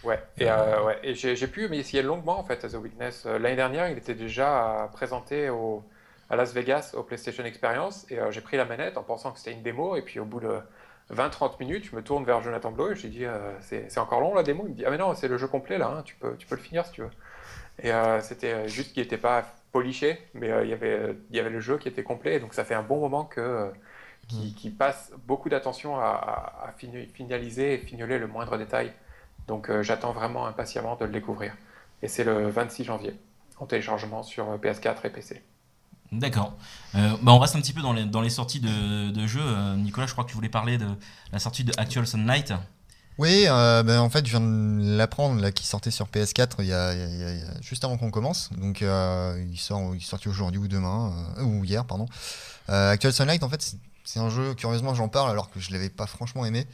S4: Ouais, et, ouais. et j'ai pu mais essayer longuement en fait à The Witness. L'année dernière, il était déjà présenté au, à Las Vegas au PlayStation Experience et j'ai pris la manette en pensant que c'était une démo et puis au bout de 20-30 minutes, je me tourne vers Jonathan Blow et je lui dis euh, c'est encore long la démo? Il me dit Ah, mais non, c'est le jeu complet là, hein, tu, peux, tu peux le finir si tu veux. Et euh, c'était juste qu'il n'était pas poliché, mais euh, il, y avait, il y avait le jeu qui était complet, donc ça fait un bon moment que. Qui, mm. passe beaucoup d'attention à, finaliser et fignoler le moindre détail. Donc j'attends vraiment impatiemment de le découvrir. Et c'est le 26 janvier, en téléchargement sur PS4 et PC.
S1: D'accord. Euh, bah on reste un petit peu dans les, dans les sorties de, de jeux. Euh, Nicolas, je crois que tu voulais parler de la sortie de Actual Sunlight.
S2: Oui, euh, ben, en fait, je viens de l'apprendre, là, qui sortait sur PS4 il y a, juste avant qu'on commence. Donc, il, sort, il est sorti aujourd'hui ou demain, ou hier, pardon. Actual Sunlight, en fait, c'est un jeu, curieusement, j'en parle alors que je l'avais pas franchement aimé.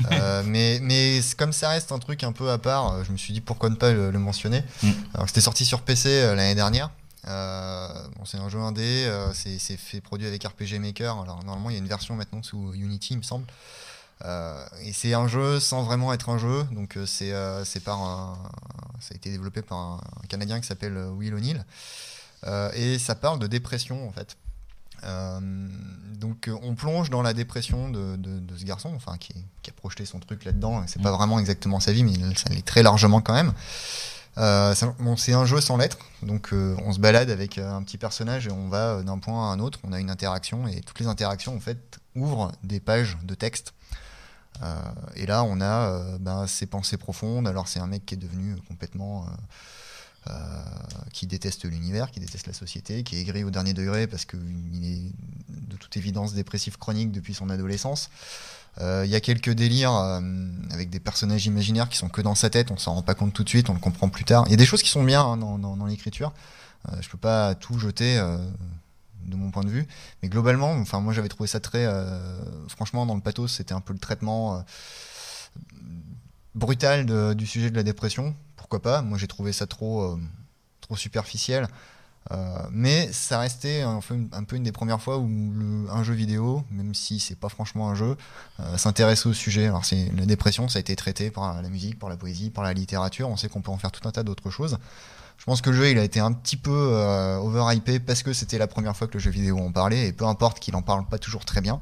S2: (laughs) mais, mais comme ça reste un truc un peu à part, je me suis dit pourquoi ne pas le, mentionner. Mm. Alors, c'était sorti sur PC l'année dernière. Euh, bon, c'est un jeu indé, euh, c'est fait produit avec RPG Maker. Alors normalement, il y a une version maintenant sous Unity, il me semble. Euh, et c'est un jeu sans vraiment être un jeu. Donc c'est par ça a été développé par un, Canadien qui s'appelle Will O'Neill. et ça parle de dépression en fait. donc on plonge dans la dépression de, de, ce garçon, enfin qui, qui, a projeté son truc là-dedans. C'est pas mm. vraiment exactement sa vie, mais ça l'est très largement quand même. Euh, c'est un jeu sans lettres, donc euh, on se balade avec euh, un petit personnage et on va d'un point à un autre, on a une interaction et toutes les interactions en fait ouvrent des pages de texte. et là on a ben, ses pensées profondes, alors c'est un mec qui est devenu complètement... qui déteste l'univers, qui déteste la société, qui est aigri au dernier degré parce qu'il est de toute évidence dépressif chronique depuis son adolescence. Euh, il y a quelques délires euh, avec des personnages imaginaires qui sont que dans sa tête, on s'en rend pas compte tout de suite, on le comprend plus tard. Il y a des choses qui sont bien hein, dans, l'écriture. Euh, je peux pas tout jeter de mon point de vue, mais globalement, enfin moi j'avais trouvé ça très, franchement dans le pathos, c'était un peu le traitement brutal du sujet de la dépression. Pourquoi pas? Moi j'ai trouvé ça trop, trop superficiel. Euh, mais ça restait un peu, une des premières fois où un jeu vidéo, même si c'est pas franchement un jeu, euh, s'intéresse au sujet. Alors c'est la dépression, ça a été traité par la musique, par la poésie, par la littérature. On sait qu'on peut en faire tout un tas d'autres choses. Je pense que le jeu il a été un petit peu euh, overhypé parce que c'était la première fois que le jeu vidéo en parlait et peu importe qu'il en parle pas toujours très bien.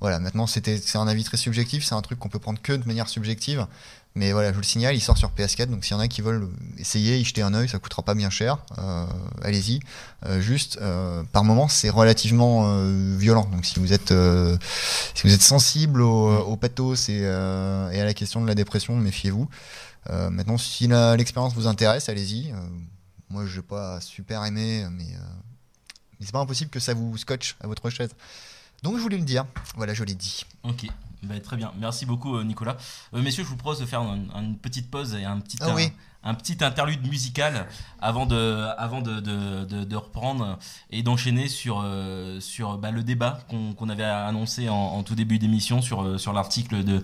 S2: Voilà, maintenant c'était c'est un avis très subjectif, c'est un truc qu'on peut prendre que de manière subjective. Mais voilà, je vous le signale, il sort sur PS4, donc s'il y en a qui veulent essayer, y jeter un oeil, ça coûtera pas bien cher. Euh, allez-y. Euh, juste, euh, par moment, c'est relativement violent. Donc si vous êtes, si vous êtes sensible au, pathos et, et, à la question de la dépression, méfiez-vous. maintenant, si l'expérience vous intéresse, allez-y. moi, je n'ai pas super aimé, mais, mais c'est pas impossible que ça vous scotche à votre chaise. Donc je voulais le dire. Voilà, je l'ai dit.
S1: Ok. Bah, très bien, merci beaucoup euh, Nicolas. Euh, messieurs, je vous propose de faire une, petite pause et un petit,
S2: ah
S1: un, petit interlude musical avant de, avant de, de, de, reprendre et d'enchaîner sur, euh, sur bah, le débat qu'on avait annoncé en, tout début d'émission sur, sur l'article de,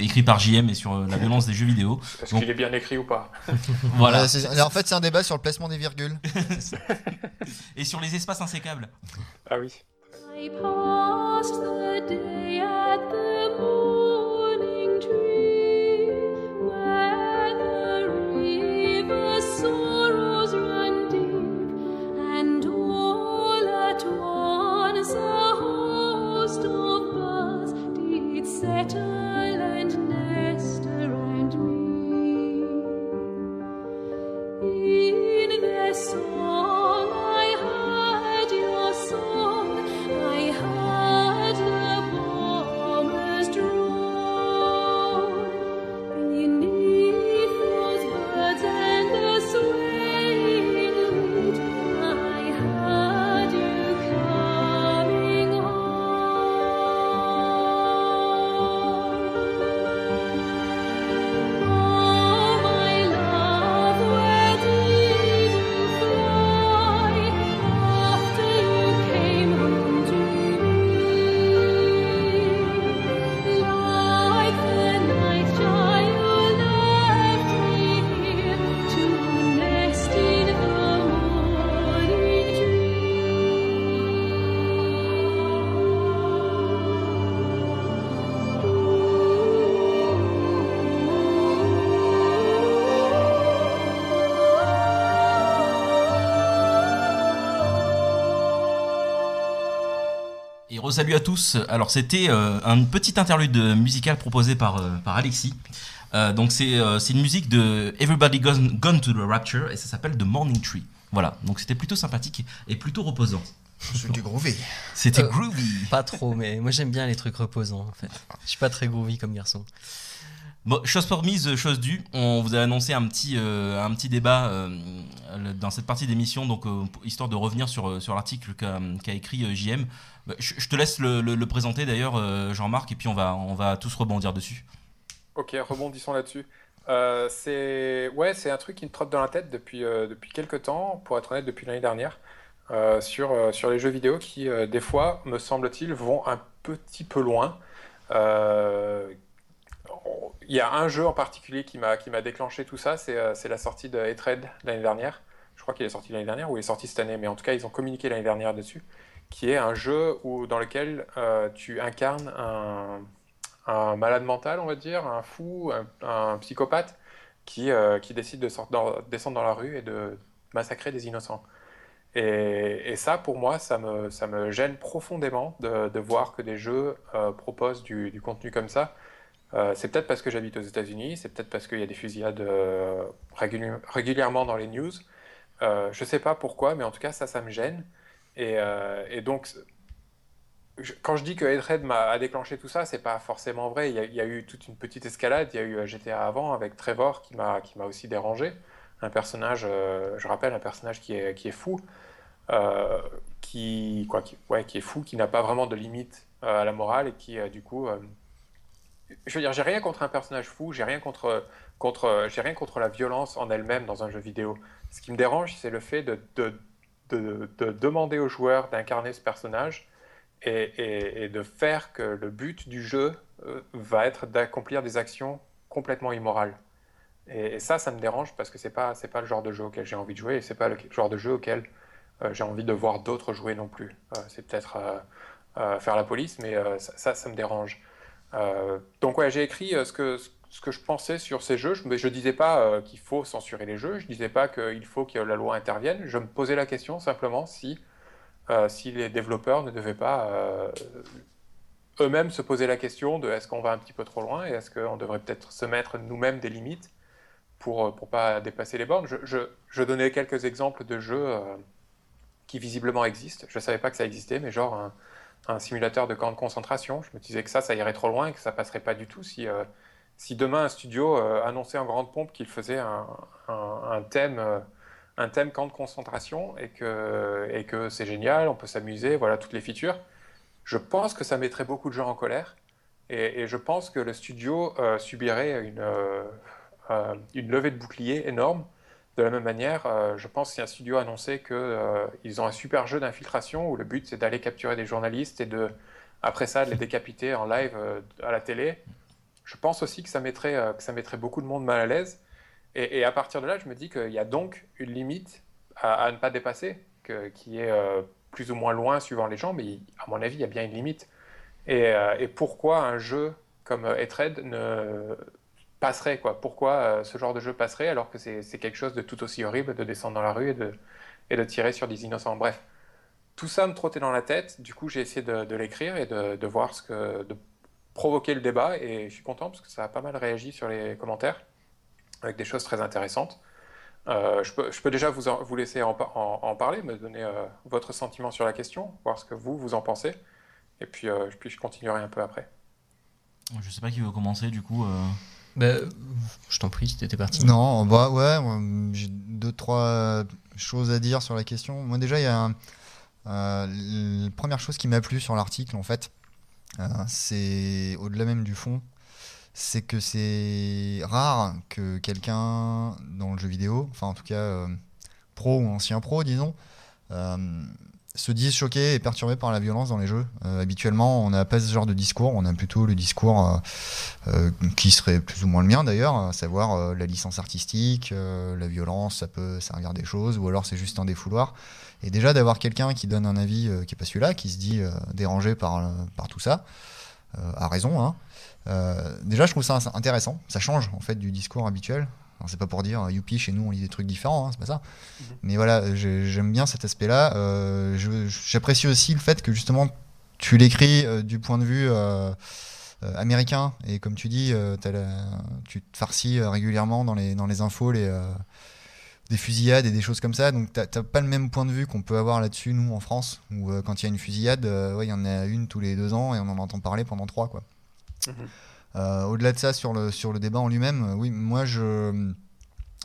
S1: écrit par JM et sur la violence des jeux vidéo.
S4: Est-ce qu'il est bien écrit ou pas? (laughs)
S2: Voilà. en fait, c'est un débat sur le placement des virgules. (laughs)
S1: et sur les espaces insécables.
S4: Ah oui.
S5: I passed the day at the morning
S1: Et resalut à tous. Alors c'était euh, un petit interlude musical proposé par, euh, par Alexis. Euh, donc c'est euh, c'est une musique de Everybody Gone, Gone to the Rapture et ça s'appelle The Morning Tree. Voilà, donc c'était plutôt sympathique et plutôt reposant.
S2: C'était groovy.
S1: C'était
S3: Euh,
S1: groovy.
S3: Pas trop, mais moi j'aime bien les trucs reposants en fait. Je suis pas très groovy comme garçon.
S1: Bon, chose promise, chose due. On vous a annoncé un petit, euh, un petit débat euh, dans cette partie d'émission, donc euh, histoire de revenir sur, sur l'article qu'a écrit JM. Bah, Je, te laisse le, présenter d'ailleurs, Jean-Marc, et puis on va, on va tous rebondir dessus.
S4: Ok, rebondissons là-dessus. C'est ouais, un truc qui me trotte dans la tête depuis, depuis quelques temps, pour être honnête, depuis l'année dernière, sur, sur les jeux vidéo qui, des fois, me semble-t-il, vont un petit peu loin. Il y a un jeu en particulier qui m'a qui m'a déclenché tout ça, c'est euh, la sortie de Hatred l'année dernière. Je crois qu'il est sorti l'année dernière ou il est sorti cette année, mais en tout cas, ils ont communiqué l'année dernière dessus, qui est un jeu où, dans lequel euh, tu incarnes un, un malade mental, on va dire, un fou, un, psychopathe qui, euh, qui décide de dans- descendre dans la rue et de massacrer des innocents. Et, ça, pour moi, ça me, ça me gêne profondément de, de voir que des jeux proposent du, du contenu comme ça. Euh, c'est peut-être parce que j'habite aux États-Unis, c'est peut-être parce qu'il y a des fusillades euh, réguli- régulièrement dans les news. Euh, je sais pas pourquoi, mais en tout cas, ça, ça me gêne. Et, donc, quand je dis que Hatred m'a déclenché tout ça, c'est pas forcément vrai. Il y, a, eu toute une petite escalade. Il y a eu GTA avant avec Trevor qui m'a aussi dérangé. Un personnage, je rappelle, un personnage qui est, fou, qui, quoi, qui, qui est fou, qui n'a pas vraiment de limite à la morale et qui, du coup, je veux dire, j'ai rien contre un personnage fou, j'ai rien contre, contre, j'ai rien contre la violence en elle-même dans un jeu vidéo. Ce qui me dérange, c'est le fait de, de, de, de demander aux joueurs d'incarner ce personnage et, de faire que le but du jeu euh, va être d'accomplir des actions complètement immorales. Et, ça, ça me dérange parce que c'est pas, c'est pas le genre de jeu auquel j'ai envie de jouer et c'est pas le genre de jeu auquel euh, j'ai envie de voir d'autres jouer non plus. Euh, c'est peut-être faire la police, mais ça, ça me dérange. Euh, donc ouais, j'ai écrit euh, ce que, je pensais sur ces jeux, je ne disais pas euh, qu'il faut censurer les jeux, je disais pas qu'il faut que la loi intervienne, je me posais la question simplement si, les développeurs ne devaient pas eux-mêmes se poser la question de est-ce qu'on va un petit peu trop loin et est-ce qu'on devrait peut-être se mettre nous-mêmes des limites pour ne pas dépasser les bornes. Je, donnais quelques exemples de jeux qui visiblement existent, je ne savais pas que ça existait, mais genre un simulateur de camp de concentration. Je me disais que ça, ça irait trop loin et que ça passerait pas du tout si, euh, si demain un studio euh, annonçait en grande pompe qu'il faisait un, thème, euh, un thème camp de concentration et que, et que c'est génial, on peut s'amuser, voilà toutes les features. je pense que ça mettrait beaucoup de gens en colère. Et, et je pense que le studio subirait une, une levée de bouclier énorme. De la même manière, euh, je pense que si un studio annonçait qu'ils ont un super jeu d'infiltration où le but c'est d'aller capturer des journalistes et de, après ça, de les décapiter en live euh, à la télé, je pense aussi que ça mettrait, euh, que ça mettrait beaucoup de monde mal à l'aise. Et, à partir de là, je me dis qu'il y a donc une limite à, ne pas dépasser, qui est euh, plus ou moins loin suivant les gens, mais à mon avis, il y a bien une limite. Et, euh, et pourquoi un jeu comme euh, Ethered ne passerait, quoi? Pourquoi euh, ce genre de jeu passerait alors que c'est quelque chose de tout aussi horrible de descendre dans la rue et de, et de tirer sur des innocents? Bref, tout ça me trottait dans la tête. Du coup, j'ai essayé de, l'écrire et de, voir ce que, de provoquer le débat. Et je suis content parce que ça a pas mal réagi sur les commentaires avec des choses très intéressantes. Euh, je peux, déjà vous, vous laisser en, par- en- en parler, me donner euh, votre sentiment sur la question, voir ce que vous, vous en pensez. Et puis, puis je continuerai un peu après.
S1: Je sais pas qui veut commencer du coup.
S3: Bah, je t'en prie, si t'étais parti.
S2: Non, bah ouais, j'ai deux, trois choses à dire sur la question. Moi, déjà, il y a un- euh, la première chose qui m'a plu sur l'article, en fait, euh, c'est au-delà même du fond, c'est que c'est rare que quelqu'un dans le jeu vidéo, enfin en tout cas euh, pro ou ancien pro, disons, se dise choqué et perturbé par la violence dans les jeux. Euh, habituellement, on n'a pas ce genre de discours, on a plutôt le discours euh, euh, qui serait plus ou moins le mien d'ailleurs, à savoir la licence artistique, la violence, ça peut servir des choses, ou alors c'est juste un défouloir. Et déjà d'avoir quelqu'un qui donne un avis qui est pas celui-là, qui se dit dérangé par, par tout ça, a raison. Hein. Déjà, je trouve ça intéressant. Ça change en fait du discours habituel. C'est pas pour dire euh, youpi, chez nous on lit des trucs différents, hein, c'est pas ça. Mais voilà, j'ai- j'aime bien cet aspect-là. Euh, J'apprécie aussi le fait que justement tu l'écris euh, du point de vue euh, euh, américain et comme tu dis, euh, la- tu te farcis euh, régulièrement dans les, dans les infos les, euh, des fusillades et des choses comme ça. Donc t'as pas le même point de vue qu'on peut avoir là-dessus nous en France, où euh, quand il y a une fusillade, euh, ouais, il y en a une tous les deux ans et on en entend parler pendant trois quoi.
S4: Mhm.
S2: Euh, Au-delà de ça, sur le, sur le débat en lui-même, euh, oui, moi je.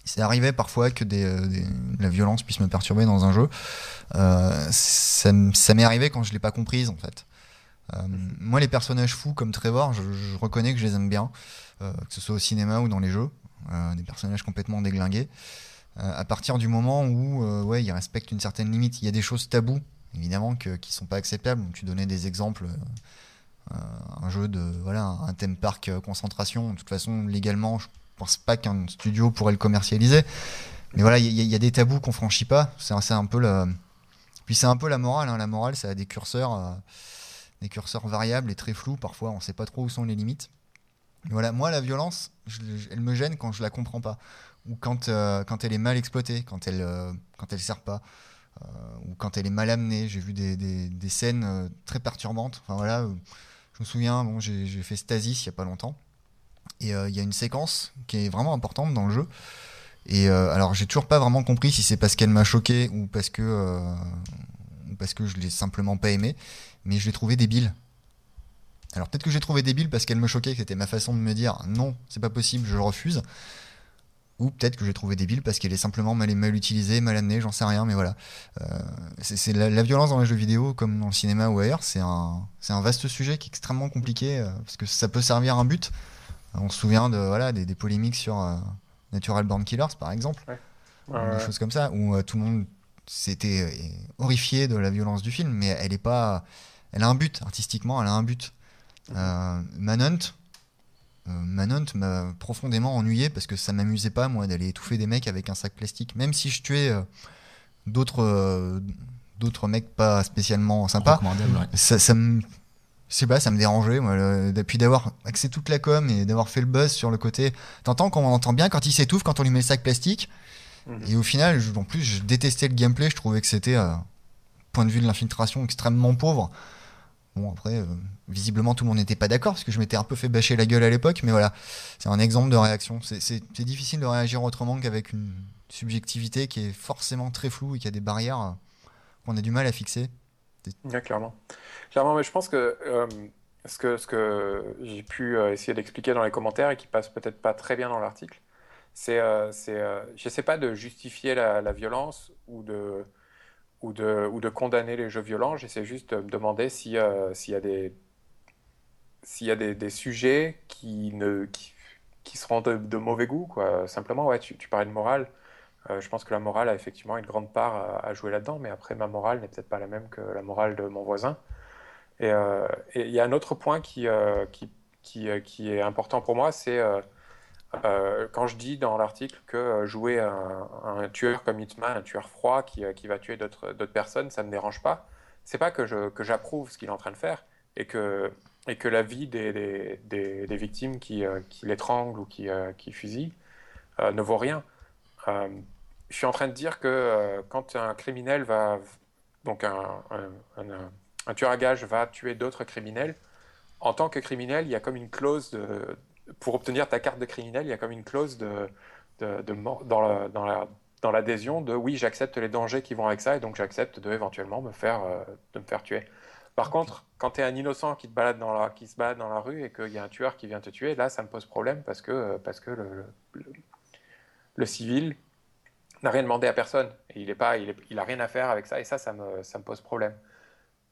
S2: C'est arrivé parfois que euh, la violence puisse me perturber dans un jeu. Ça m'est arrivé quand je l'ai pas comprise en fait. Moi, les personnages fous comme Trevor, je, reconnais que je les aime bien, que ce soit au cinéma ou dans les jeux. Des personnages complètement déglingués. À partir du moment où ouais, ils respectent une certaine limite, il y a des choses tabous, évidemment, que, qui sont pas acceptables. Tu donnais des exemples. Euh, un jeu de voilà un thème parc euh, concentration. De toute façon, légalement, je pense pas qu'un studio pourrait le commercialiser. Mais voilà, il y, a- des tabous qu'on franchit pas. C'est un, peu le. Puis c'est un peu la morale. hein. La morale, ça a des curseurs, euh, des curseurs variables et très flous. Parfois, on sait pas trop où sont les limites. Mais voilà, moi, la violence, elle me gêne quand je la comprends pas ou quand quand elle est mal exploitée, quand elle euh, quand elle sert pas. ou quand elle est mal amenée, j'ai vu des, des- des scènes très perturbantes. Enfin voilà, je me souviens, bon, j'ai fait Stasis il y a pas longtemps, et euh, il y a une séquence qui est vraiment importante dans le jeu. Et euh, alors j'ai toujours pas vraiment compris si c'est parce qu'elle m'a choqué ou parce que euh, ou parce que je l'ai simplement pas aimé, mais je l'ai trouvé débile. Alors peut-être que j'ai trouvé débile parce qu'elle me choquait, que c'était ma façon de me dire non, c'est pas possible, je refuse. Ou peut-être que j'ai trouvé débile parce qu'elle est simplement mal, mal utilisée, mal amenée, j'en sais rien, mais voilà. Euh, c'est la, la violence dans les jeux vidéo, comme dans le cinéma ou ailleurs, c'est un, vaste sujet qui est extrêmement compliqué euh, parce que ça peut servir un but. On se souvient de, voilà, des, des polémiques sur euh, Natural Born Killers, par exemple, ou
S4: Euh,
S2: des choses comme ça, où tout le monde s'était horrifié de la violence du film, mais elle est pas. Elle a un but, artistiquement, elle a un but. Euh, Manhunt, Manhunt m'a profondément ennuyé parce que ça m'amusait pas, moi, d'aller étouffer des mecs avec un sac plastique. Même si je tuais euh, d'autres euh, d'autres mecs pas spécialement sympas,
S1: ouais.
S2: ça, ça me. Je sais pas, ça me dérangeait, moi, le- depuis d'avoir axé toute la com et d'avoir fait le buzz sur le côté. T'entends qu'on entend bien quand il s'étouffe, quand on lui met le sac plastique.
S4: Mhm.
S2: Et au final, je- en plus, je détestais le gameplay, je trouvais que c'était, euh, point de vue de l'infiltration, extrêmement pauvre. Bon, après, euh, visiblement, tout le monde n'était pas d'accord, parce que je m'étais un peu fait bâcher la gueule à l'époque, mais voilà, c'est un exemple de réaction. C'est- difficile de réagir autrement qu'avec une subjectivité qui est forcément très floue et qui a des barrières euh, qu'on a du mal à fixer.
S4: Ouais, clairement. Clairement, mais je pense que euh, ce que, ce que j'ai pu euh, essayer d'expliquer dans les commentaires et qui passe peut-être pas très bien dans l'article, c'est, euh, j'essaie pas de justifier la, violence ou de, ou de, ou de condamner les jeux violents. J'essaie juste de me demander si, s'il y a des, s'il y a des, sujets qui, ne, qui, qui seront de, mauvais goût, quoi. Simplement, ouais, tu, tu parlais de morale. Euh, je pense que la morale a effectivement une grande part à, jouer là-dedans, mais après, ma morale n'est peut-être pas la même que la morale de mon voisin. Et euh, il y a un autre point qui, euh, qui, qui, est important pour moi, c'est quand je dis dans l'article que jouer un, tueur comme Hitman, un tueur froid qui, va tuer d'autres personnes, ça ne me dérange pas. C'est pas que je, que j'approuve ce qu'il est en train de faire et que, et que la vie des, des, des, victimes qui, euh, qui l'étranglent ou qui, euh, qui fusillent euh, ne vaut rien. Euh, je suis en train de dire que quand un criminel va, donc un, un, tueur à gages va tuer d'autres criminels, en tant que criminel, il y a comme une clause de, pour obtenir ta carte de criminel, il y a comme une clause de, de, de dans dans la, dans l'adhésion de oui, j'accepte les dangers qui vont avec ça et donc j'accepte de éventuellement me faire, de me faire tuer. Par contre, quand tu es un innocent qui, te balade dans la, qui se balade dans la rue et qu'il y a un tueur qui vient te tuer, là, ça me pose problème parce que, euh, parce que le, le, le- le civil n'a rien demandé à personne. Et il n'a pas, il, est- il a rien à faire avec ça et ça, ça me, ça me pose problème.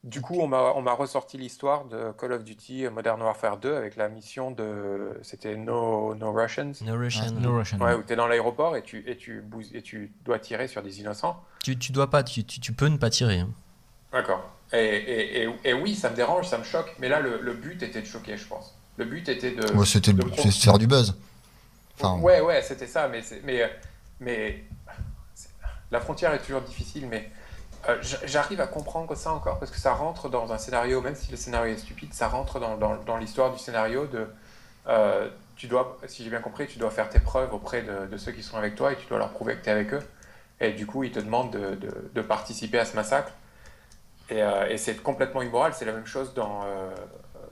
S4: Du coup, on m'a on m'a ressorti l'histoire de Call of Duty Modern Warfare 2 avec la mission de. C'était No, no Russians.
S3: No Russian.
S1: No Russian.
S4: Ouais, où tu es dans l'aéroport et tu, et, tu et tu dois tirer sur des innocents.
S3: Tu, tu dois pas, tu, tu, tu peux ne pas tirer.
S4: D'accord. Et, et, et, et oui, ça me dérange, ça me choque, mais là, le, le but était de choquer, je pense. Le but était de.
S2: Ouais, c'était
S4: de
S2: de faire du buzz. Enfin,
S4: ouais, ouais, c'était ça, mais, mais, mais la frontière est toujours difficile, mais euh, j'arrive à comprendre ça encore parce que ça rentre dans un scénario, même si le scénario est stupide, ça rentre dans, dans, dans l'histoire du scénario de. euh, tu dois, si j'ai bien compris, tu dois faire tes preuves auprès de, de ceux qui sont avec toi et tu dois leur prouver que tu es avec eux. Et du coup, ils te demandent de, de, de participer à ce massacre. Et, euh, et c'est complètement immoral. C'est la même chose dans, euh,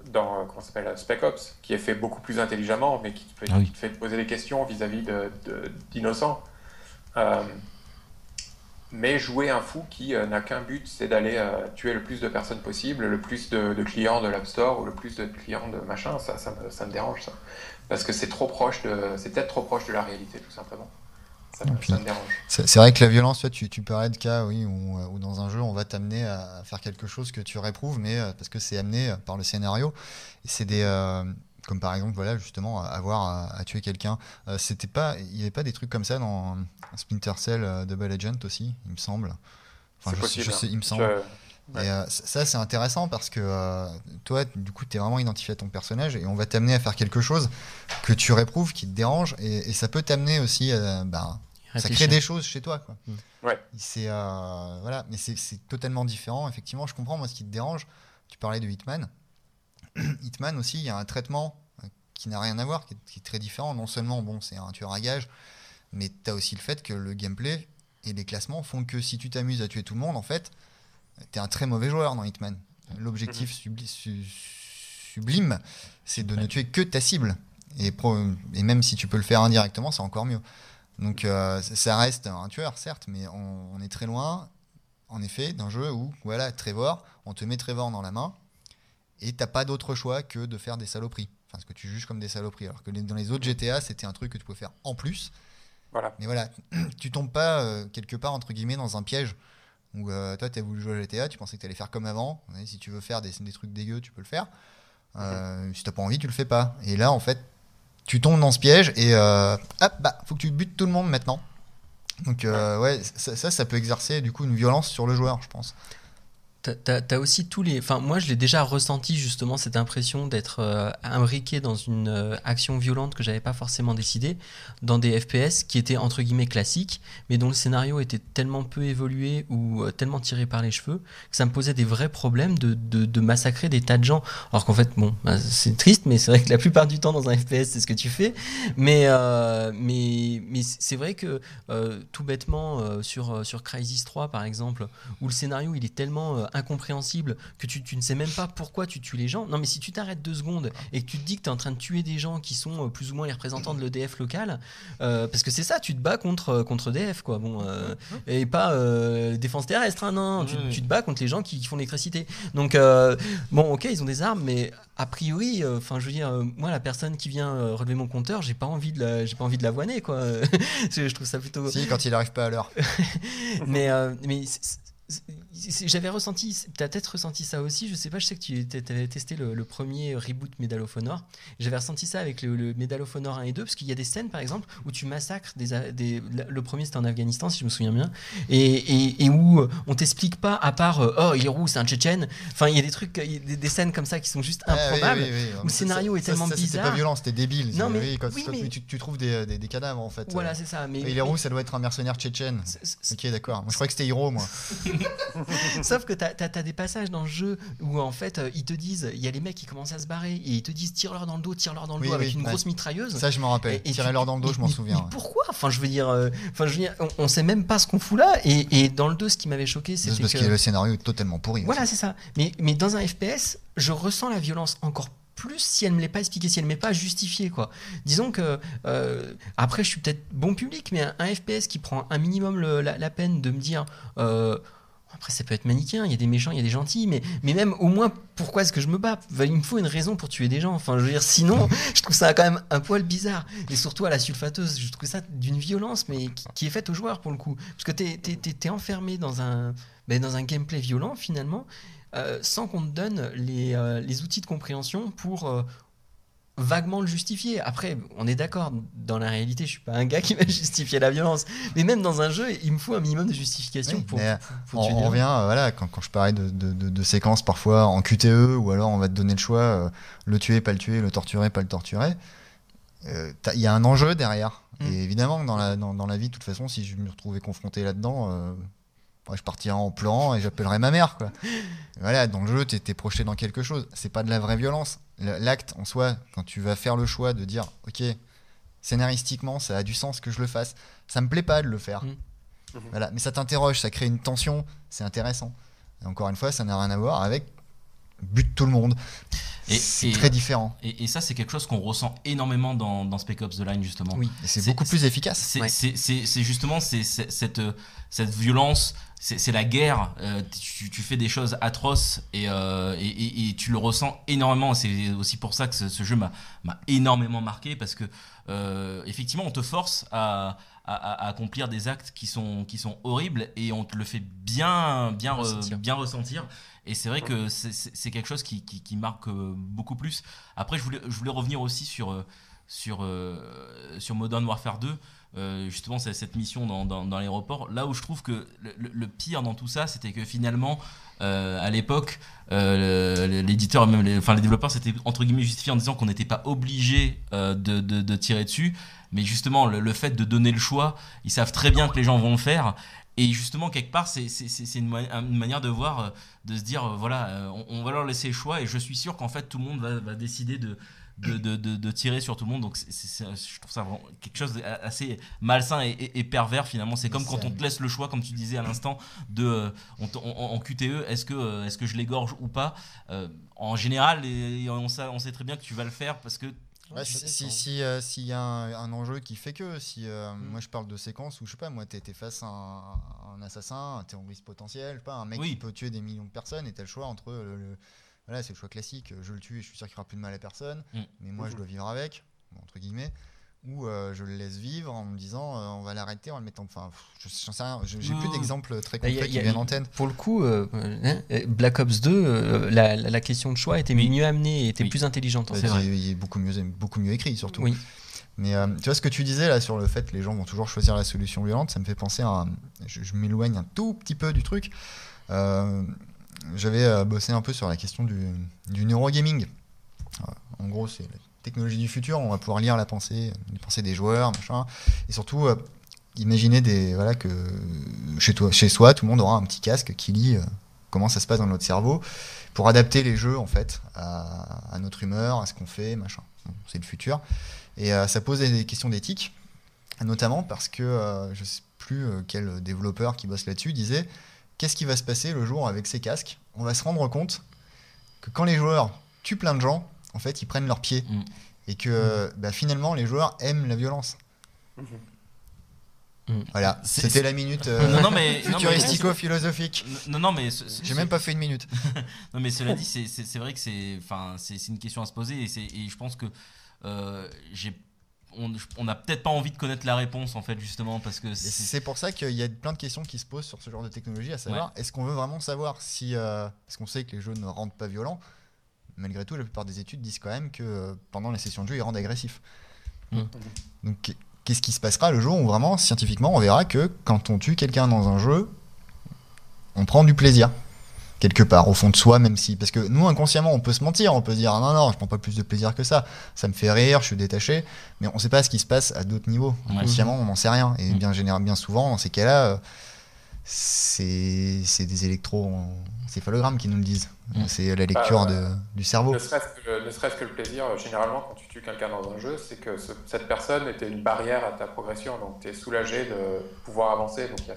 S4: dans euh, comment s'appelle, Spec Ops, qui est fait beaucoup plus intelligemment, mais qui te fait,
S1: Ah oui.
S4: qui te fait poser des questions vis-à-vis d'innocents. Euh, mais jouer un fou qui euh, n'a qu'un but, c'est d'aller euh, tuer le plus de personnes possible, le plus de, de clients de l'App Store ou le plus de clients de machin, ça, ça, me, ça me dérange ça. Parce que c'est trop proche de, c'est peut-être trop proche de la réalité tout simplement. Ça, me-
S2: Et puis-
S4: ça me dérange.
S2: C'est vrai que la violence, tu, tu, parlais de cas oui, où, euh, où dans un jeu, on va t'amener à faire quelque chose que tu réprouves, mais euh, parce que c'est amené euh, par le scénario. C'est des. euh, comme par exemple, voilà, justement, avoir à, à tuer quelqu'un. Euh, C'était pas, il n'y avait pas des trucs comme ça dans Splinter Cell euh, Double Agent aussi, il me semble. Enfin, je,
S4: possible.
S2: je sais, il me
S4: hein.
S2: semble.
S4: Je- Ouais.
S2: Et euh, ça, c'est intéressant parce que euh, toi, du coup, tu es vraiment identifié à ton personnage et on va t'amener à faire quelque chose que tu réprouves, qui te dérange, et, et ça peut t'amener aussi à. bah, ça crée des choses chez toi. Quoi.
S3: Mm.
S4: Ouais.
S2: C'est, euh, voilà, mais c'est, totalement différent. Effectivement, je comprends moi ce qui te dérange. Tu parlais de Hitman. (clears throat) Hitman aussi, il y a un traitement euh, qui n'a rien à voir, qui est, qui est très différent. Non seulement, bon, c'est un tueur à gage, mais tu as aussi le fait que le gameplay et les classements font que si tu t'amuses à tuer tout le monde, en fait, tu es un très mauvais joueur dans Hitman. L'objectif subli- su- sublime, c'est de ne tuer que ta cible. Et, pro- et même si tu peux le faire indirectement, c'est encore mieux. Donc euh, ça- reste un tueur, certes, mais on, on est très loin, en effet, d'un jeu où, voilà, Trevor, on te met Trevor dans la main, et t'as pas d'autre choix que de faire des saloperies. Enfin, ce que tu juges comme des saloperies. Alors que dans les autres GTA, c'était un truc que tu pouvais faire en plus.
S4: Voilà.
S2: Mais voilà, (clears throat) tu tombes pas euh, quelque part, entre guillemets, dans un piège où euh, toi, tu as voulu jouer à GTA, tu pensais que tu allais faire comme avant. Si tu veux faire des, des trucs dégueux, tu peux le faire. Euh, Si t'as pas envie, tu le fais pas. Et là, en fait, tu tombes dans ce piège et euh, hop, bah, faut que tu butes tout le monde maintenant. Donc, euh, ouais, ça, ça, ça peut exercer du coup une violence sur le joueur, je pense.
S3: T'as- t'as aussi tous les. Enfin, moi, je l'ai déjà ressenti justement cette impression d'être euh, imbriqué dans une euh, action violente que j'avais pas forcément décidé, dans des FPS qui étaient entre guillemets classiques, mais dont le scénario était tellement peu évolué ou euh, tellement tiré par les cheveux que ça me posait des vrais problèmes de, de, massacrer des tas de gens. Alors qu'en fait, bon, bah, c'est triste, mais c'est vrai que la plupart du temps dans un FPS, c'est ce que tu fais. Mais, mais, mais c'est vrai que tout bêtement sur, sur Crysis 3 par exemple, où le scénario il est tellement incompréhensible que tu, tu ne sais même pas pourquoi tu tues les gens. Non, mais si tu t'arrêtes deux secondes et que tu te dis que tu es en train de tuer des gens qui sont euh, plus ou moins les représentants de l'EDF local, euh, parce que c'est ça, tu te bats contre, euh, contre EDF, quoi. Bon, euh, et pas euh, défense terrestre, hein, non, tu, te bats contre les gens qui, qui font l'électricité. Donc, bon, ok, ils ont des armes, mais a priori, enfin, je veux dire, moi, la personne qui vient relever mon compteur, j'ai pas envie de la, j'ai pas envie de la voiner, quoi. (laughs) je trouve ça plutôt.
S2: Si, quand il arrive pas à l'heure. (laughs)
S3: mais J'avais ressenti, t'as peut-être ressenti ça aussi, je sais pas, je sais que tu avais testé le, le premier reboot Medal of Honor. J'avais ressenti ça avec le, le Medal of Honor 1 et 2, parce qu'il y a des scènes par exemple où tu massacres des. le premier c'était en Afghanistan, si je me souviens bien, et, et, et où euh, on t'explique pas, à part euh, oh il est roux, c'est un Tchétchène, enfin il y a des trucs, il y a des, des scènes comme ça qui sont juste
S2: Ah, oui,
S3: improbables.
S2: oui, oui, oui.
S3: où le scénario
S2: ça-
S3: est tellement
S2: ça, C'était
S3: bizarre.
S2: pas violent, c'était débile.
S3: Non, mais-
S2: oui, quand,
S3: mais-
S2: tu, tu trouves des, des- des cadavres en fait.
S3: Voilà, c'est ça. Mais,
S2: il est roux, ça doit être un mercenaire tchétchène. Ok, d'accord. Moi, je croyais que c'était Hiro, moi. (laughs) (laughs)
S3: Sauf que t'as as, des passages dans le jeu où en fait euh, ils te disent, il y a les mecs qui commencent à se barrer et ils te disent tire-leur dans le dos, tire-leur dans le
S2: Oui,
S3: dos avec
S2: oui,
S3: une
S2: ouais.
S3: grosse mitrailleuse.
S2: Ça, je m'en rappelle.
S3: Et-
S2: Tirez-leur
S3: tu-
S2: dans le dos, je m'en souviens.
S3: mais pourquoi? Enfin, je veux dire, euh, enfin, je veux dire, on, on sait même pas ce qu'on fout là. Et, et dans le 2, ce qui m'avait choqué,
S2: C'est parce
S3: que
S2: que le scénario est totalement pourri.
S3: voilà, c'est ça. Mais, mais dans un FPS, je ressens la violence encore plus si elle me l'est pas expliquée, si elle m'est pas justifiée, quoi. Disons que euh, après, je suis peut-être bon public, mais un, un FPS qui prend un minimum le- la, la peine de me dire. euh, après, ça peut être manichéen, il y a des méchants, il y a des gentils, mais, mais même au moins, pourquoi est-ce que je me bats? Il me faut une raison pour tuer des gens. Enfin, je veux dire, sinon, (laughs) je trouve ça quand même un poil bizarre. Et surtout à la sulfateuse, je trouve ça d'une violence, mais qui, qui est faite aux joueurs pour le coup. Parce que t'es es, enfermé dans un, ben, dans un gameplay violent finalement, euh, sans qu'on te donne les, euh, les outils de compréhension pour euh, vaguement le justifier. Après, on est d'accord, dans la réalité, je suis pas un gars qui va (laughs) justifier la violence. Mais même dans un jeu, il me faut un minimum de justification
S2: Oui,
S3: pour,
S2: mais,
S3: pour
S2: on, on revient, euh, voilà, quand, quand je parlais de, de- de- de séquences parfois en QTE, ou alors on va te donner le choix, euh, le tuer, pas le tuer, le torturer, pas le torturer. Euh, Il y a un enjeu derrière.
S3: Mm.
S2: Et évidemment, dans la, dans, dans la vie, de toute façon, si je me retrouvais confronté là-dedans, je partirais en pleurant et j'appellerais ma mère. Quoi. (laughs) Voilà, dans le jeu, tu es, projeté dans quelque chose. C'est pas de la vraie violence. L'acte en soi, quand tu vas faire le choix de dire, ok, scénaristiquement, ça a du sens que je le fasse, ça me plaît pas de le faire.
S3: Mm.
S2: Voilà, mais ça t'interroge, ça crée une tension, c'est intéressant. Et encore une fois, ça n'a rien à voir avec but tout le monde. C'est très différent.
S1: Et, et ça, c'est quelque chose qu'on ressent énormément dans, dans Spec Ops The Line, justement.
S3: Oui.
S2: C'est beaucoup plus efficace.
S1: C'est
S3: Ouais.
S1: justement c'est- c'est- cette, euh, cette violence, c'est la guerre. euh, tu, tu fais des choses atroces et, euh, et, et- et tu le ressens énormément. C'est aussi pour ça que ce, ce jeu m'a m'a énormément marqué parce que euh, effectivement, on te force à, à- à accomplir des actes qui sont, qui sont horribles et on te le fait bien, bien, re-
S3: Ressentir.
S1: bien ressentir. Et c'est vrai que c'est- quelque chose qui, qui, qui marque euh, beaucoup plus. Après, je voulais, je voulais revenir aussi sur, euh, sur, euh, sur Modern Warfare 2. Euh, justement, c'est cette mission dans, dans, l'aéroport. Là où je trouve que le, pire dans tout ça, c'était que finalement, euh, à l'époque, l'éditeur, même les, enfin, les développeurs, s'étaient entre guillemets justifiés en disant qu'on n'était pas obligé de, de, tirer dessus. Mais justement, le, fait de donner le choix, ils savent très bien que les gens vont le faire. Et justement, quelque part, c'est une, une manière de voir, de se dire, voilà, on, on va leur laisser le choix. Et je suis sûr qu'en fait, tout le monde va, va décider de, de, de, de- de tirer sur tout le monde. Donc, c'est- c'est- c'est- je trouve ça vraiment quelque chose d'assez malsain et, et- et pervers finalement. C'est comme quand on te laisse le choix, comme tu disais à l'instant, de euh, on en QTE, est-ce que, euh, est-ce que je l'égorge ou pas? Euh, En général, et- et on, sait, on sait très bien que tu vas le faire parce que
S2: Ouais, si euh, s'il y a un, un enjeu qui fait que, si euh,
S3: Mm.
S2: moi je parle de séquences où je sais pas, moi t'es face à un, un assassin, un terroriste potentiel, pas, un mec
S1: Oui.
S2: qui peut tuer des millions de personnes et t'as le choix entre le, le- voilà, c'est le choix classique, je le tue et je suis sûr qu'il fera plus de mal à personne,
S1: Mm.
S2: mais moi je dois vivre avec, entre guillemets, ou euh, je le laisse vivre en me disant euh, on va l'arrêter en le mettant, enfin, pff, je- j'en sais rien, j'ai plus
S1: oui.
S2: d'exemples très concrets qui
S3: a-
S2: viennent en tête.
S3: Pour le coup, euh, hein, euh, Black Ops 2, euh, la, la- la question de choix était
S1: Oui.
S3: mieux amenée, était
S1: Oui.
S3: plus intelligente. en
S2: Bah,
S3: fait.
S1: vrai.
S2: Il est beaucoup mieux, beaucoup mieux écrit surtout.
S3: Oui.
S2: Mais euh, tu vois ce que tu disais là sur le fait que les gens vont toujours choisir la solution violente, ça me fait penser à. un- je je m'éloigne un tout petit peu du truc. Euh, J'avais euh, bossé un peu sur la question du, du neurogaming. Euh, En gros, c'est la technologie du futur. On va pouvoir lire la pensée, les pensées des joueurs, machin. Et surtout, euh, imaginer des, voilà, que chez, toi, chez soi, tout le monde aura un petit casque qui lit euh, comment ça se passe dans notre cerveau pour adapter les jeux en fait à, notre humeur, à ce qu'on fait, machin. C'est le futur. Et ça pose des questions d'éthique, notamment parce que je sais plus quel développeur qui bosse là-dessus disait qu'est-ce qui va se passer le jour avec ces casques On va se rendre compte que quand les joueurs tuent plein de gens, en fait, ils prennent leurs pieds.
S1: Mm.
S2: Et que bah, finalement, les joueurs aiment la violence.
S3: Mm.
S2: Voilà, c'était la minute euh,
S1: non, non, mais, non, mais-
S2: futuristico-philosophique.
S1: non, non, mais
S2: J'ai même pas fait une minute. (laughs)
S1: Non, mais cela dit, c'est- vrai que c'est enfin, c'est c'est une question à se poser et je pense que euh, j'ai on n'a peut-être pas envie de connaître la réponse en fait justement parce que c'est
S2: pour ça qu'il y a plein de questions qui se posent sur ce genre de technologie, à savoir est-ce qu'on veut vraiment savoir si. euh, parce qu'on sait que les jeux ne rendent pas violents, malgré tout, la plupart des études disent quand même que euh, pendant les sessions de jeu, ils rendent agressifs.
S3: Mm.
S2: Donc, qu'est-ce qui se passera le jour où vraiment, scientifiquement, on verra que quand on tue quelqu'un dans un jeu, on prend du plaisir quelque part au fond de soi même si parce que nous inconsciemment on peut se mentir on peut se dire ah non non je prends pas plus de plaisir que ça ça me fait rire je suis détaché mais on sait pas ce qui se passe à d'autres niveaux
S1: Ouais.
S2: inconsciemment on n'en sait rien et
S1: Mm.
S2: bien généralement bien souvent dans ces cas-là euh, c'est c'est des électroencéphalogrammes qui nous le disent
S1: Mm.
S2: c'est la lecture
S4: Ah,
S2: de, du cerveau
S4: Ne serait-ce que, ne le plaisir, euh, généralement, quand tu tues quelqu'un dans un jeu, c'est que ce- cette personne était une barrière à ta progression. Donc, tu es soulagé de pouvoir avancer. Donc, il y a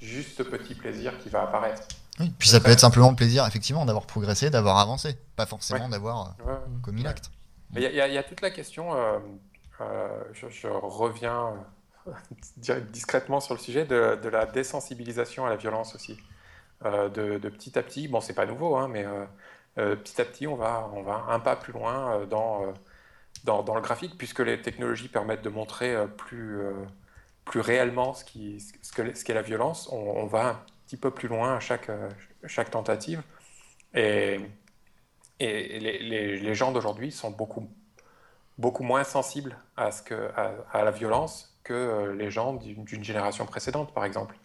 S4: juste ce petit plaisir qui va apparaître.
S2: Oui, puis ça peut être simplement le plaisir effectivement d'avoir progressé d'avoir avancé pas forcément d'avoir euh,
S4: Ouais.
S2: commis
S4: Ouais.
S2: l'acte
S4: Mais Il y, a- y y toute la question, euh, euh, je, je reviens euh, (laughs) discrètement sur le sujet, de, de la désensibilisation à la violence aussi. Euh, de, de petit à petit, bon, c'est pas nouveau, hein, mais euh, euh, petit à petit, on va, on va un pas plus loin euh, dans, euh, dans, dans le graphique, puisque les technologies permettent de montrer euh, plus, euh, plus réellement ce qui, ce que- ce qu'est la violence. On, on va petit peu plus loin à chaque, euh, chaque tentative. Et, et les, les- gens d'aujourd'hui sont beaucoup, beaucoup moins sensibles à, ce que, à, la violence que euh, les gens d'une génération précédente, par exemple.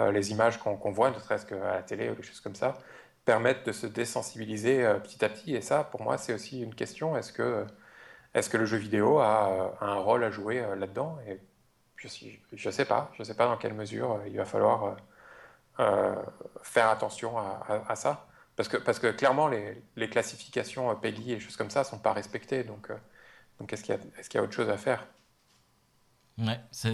S4: Euh, les images qu'on voit, ne serait-ce qu'à la télé ou des choses comme ça, permettent de se désensibiliser petit à petit. Et ça, pour moi, c'est aussi une question. Est-ce que, est-ce que le jeu vidéo a, a un rôle à jouer là-dedans? Je ne sais pas. Je ne sais pas dans quelle mesure il va falloir faire attention à, ça. Parce que, parce que clairement, les, classifications euh, PEGI et choses comme ça ne sont pas respectées. Donc, euh, donc est-ce qu'il y, qu'il y a autre chose à faire?
S1: Ouais, c'est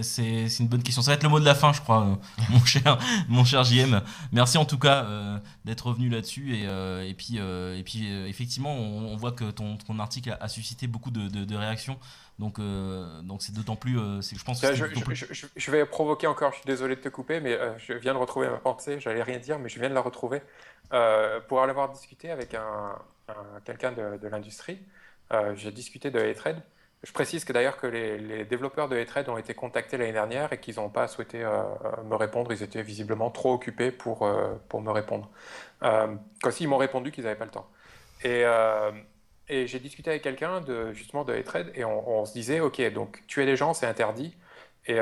S1: une bonne question. Ça va être le mot de la fin, je crois, euh, (laughs) mon cher, mon cher JM. Merci en tout cas euh, d'être revenu là-dessus. Et, euh, et puis, et puis effectivement, on, on voit que ton, ton article a, a suscité beaucoup de, de- de réactions. Donc, donc c'est d'autant plus. je pense que
S4: je,
S1: d'autant plus-
S4: je- je- je vais provoquer encore, je suis désolé de te couper, mais je viens de retrouver ma pensée, j'allais rien dire, mais je viens de la retrouver. Pour en avoir discuté avec un, un- quelqu'un de, de l'industrie, j'ai discuté de Hatred. Je précise que d'ailleurs que les, les développeurs de Hatred ont été contactés l'année dernière et qu'ils n'ont pas souhaité euh, me répondre, ils étaient visiblement trop occupés pour, euh, pour me répondre. Euh, comme s'ils m'ont répondu qu'ils n'avaient pas le temps. Et, euh, et j'ai discuté avec quelqu'un de, justement de Hatred et on, se disait, ok, donc tuer les gens c'est interdit et,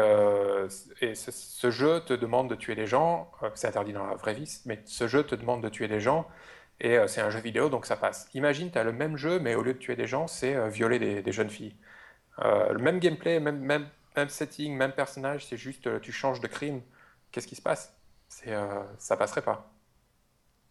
S4: et ce, jeu te demande de tuer des gens, c'est interdit dans la vraie vie, mais ce jeu te demande de tuer des gens et c'est un jeu vidéo donc ça passe. Imagine, tu as le même jeu mais au lieu de tuer des gens, c'est violer des jeunes filles. Euh, le même gameplay, même, même, même setting, même personnage, c'est juste euh, tu changes de crime. Qu'est-ce qui se passe? C'est, euh, ça passerait pas.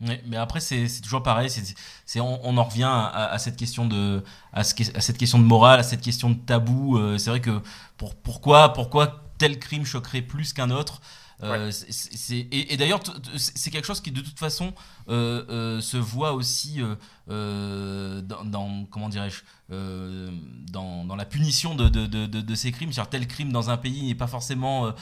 S1: Mais après c'est toujours pareil, c'est on, en revient à, à cette question de à, ce, à cette question de morale, à cette question de tabou. c'est vrai que pour pourquoi pourquoi tel crime choquerait plus qu'un autre? Euh, c'est- et, et d'ailleurs, c'est quelque chose qui de toute façon euh, euh, se voit aussi dans, dans- comment dirais-je dans, dans la punition de, de, de, de- de ces crimes. Tel crime dans un pays n'est pas forcément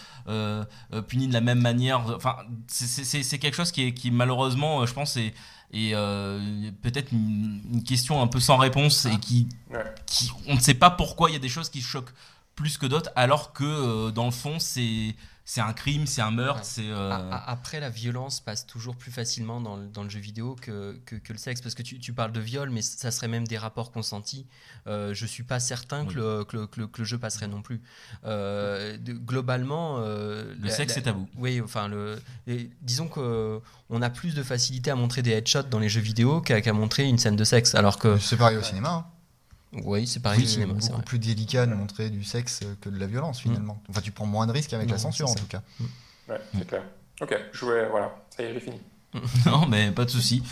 S1: puni de la même manière. Enfin, c'est- quelque chose qui, est, qui malheureusement, je pense, est, euh, peut-être une, une question un peu sans réponse et qui,
S4: Ouais.
S1: qui, on ne sait pas pourquoi il y a des choses qui choquent plus que d'autres, alors que euh, dans le fond, c'est c'est un crime, c'est un meurtre,
S3: Ouais.
S1: c'est. euh,
S3: Après, la violence passe toujours plus facilement dans le, dans le jeu vidéo que, que, que le sexe. Parce que tu, tu parles de viol, mais ça serait même des rapports consentis. Euh, je suis pas certain que,
S1: Oui.
S3: le, que, le, que le- que le jeu passerait non plus. Euh, de- globalement. euh,
S1: le
S3: la-
S1: sexe,
S3: la-
S1: c'est tabou.
S3: Oui, enfin, le, et disons qu'on a plus de facilité à montrer des headshots dans les jeux vidéo qu'à qu'à montrer une scène de sexe. Alors que.
S2: c'est pareil au cinéma hein.
S3: Oui, c'est pareil au
S2: C'est beaucoup
S3: vrai.
S2: plus délicat de montrer du sexe que de la violence finalement. Enfin, tu prends moins de risques avec
S3: Non,
S2: la censure en tout cas.
S4: Ouais, c'est clair. Ok, je voulais, voilà, ça y est, j'ai fini. (laughs)
S1: Non, mais pas de souci.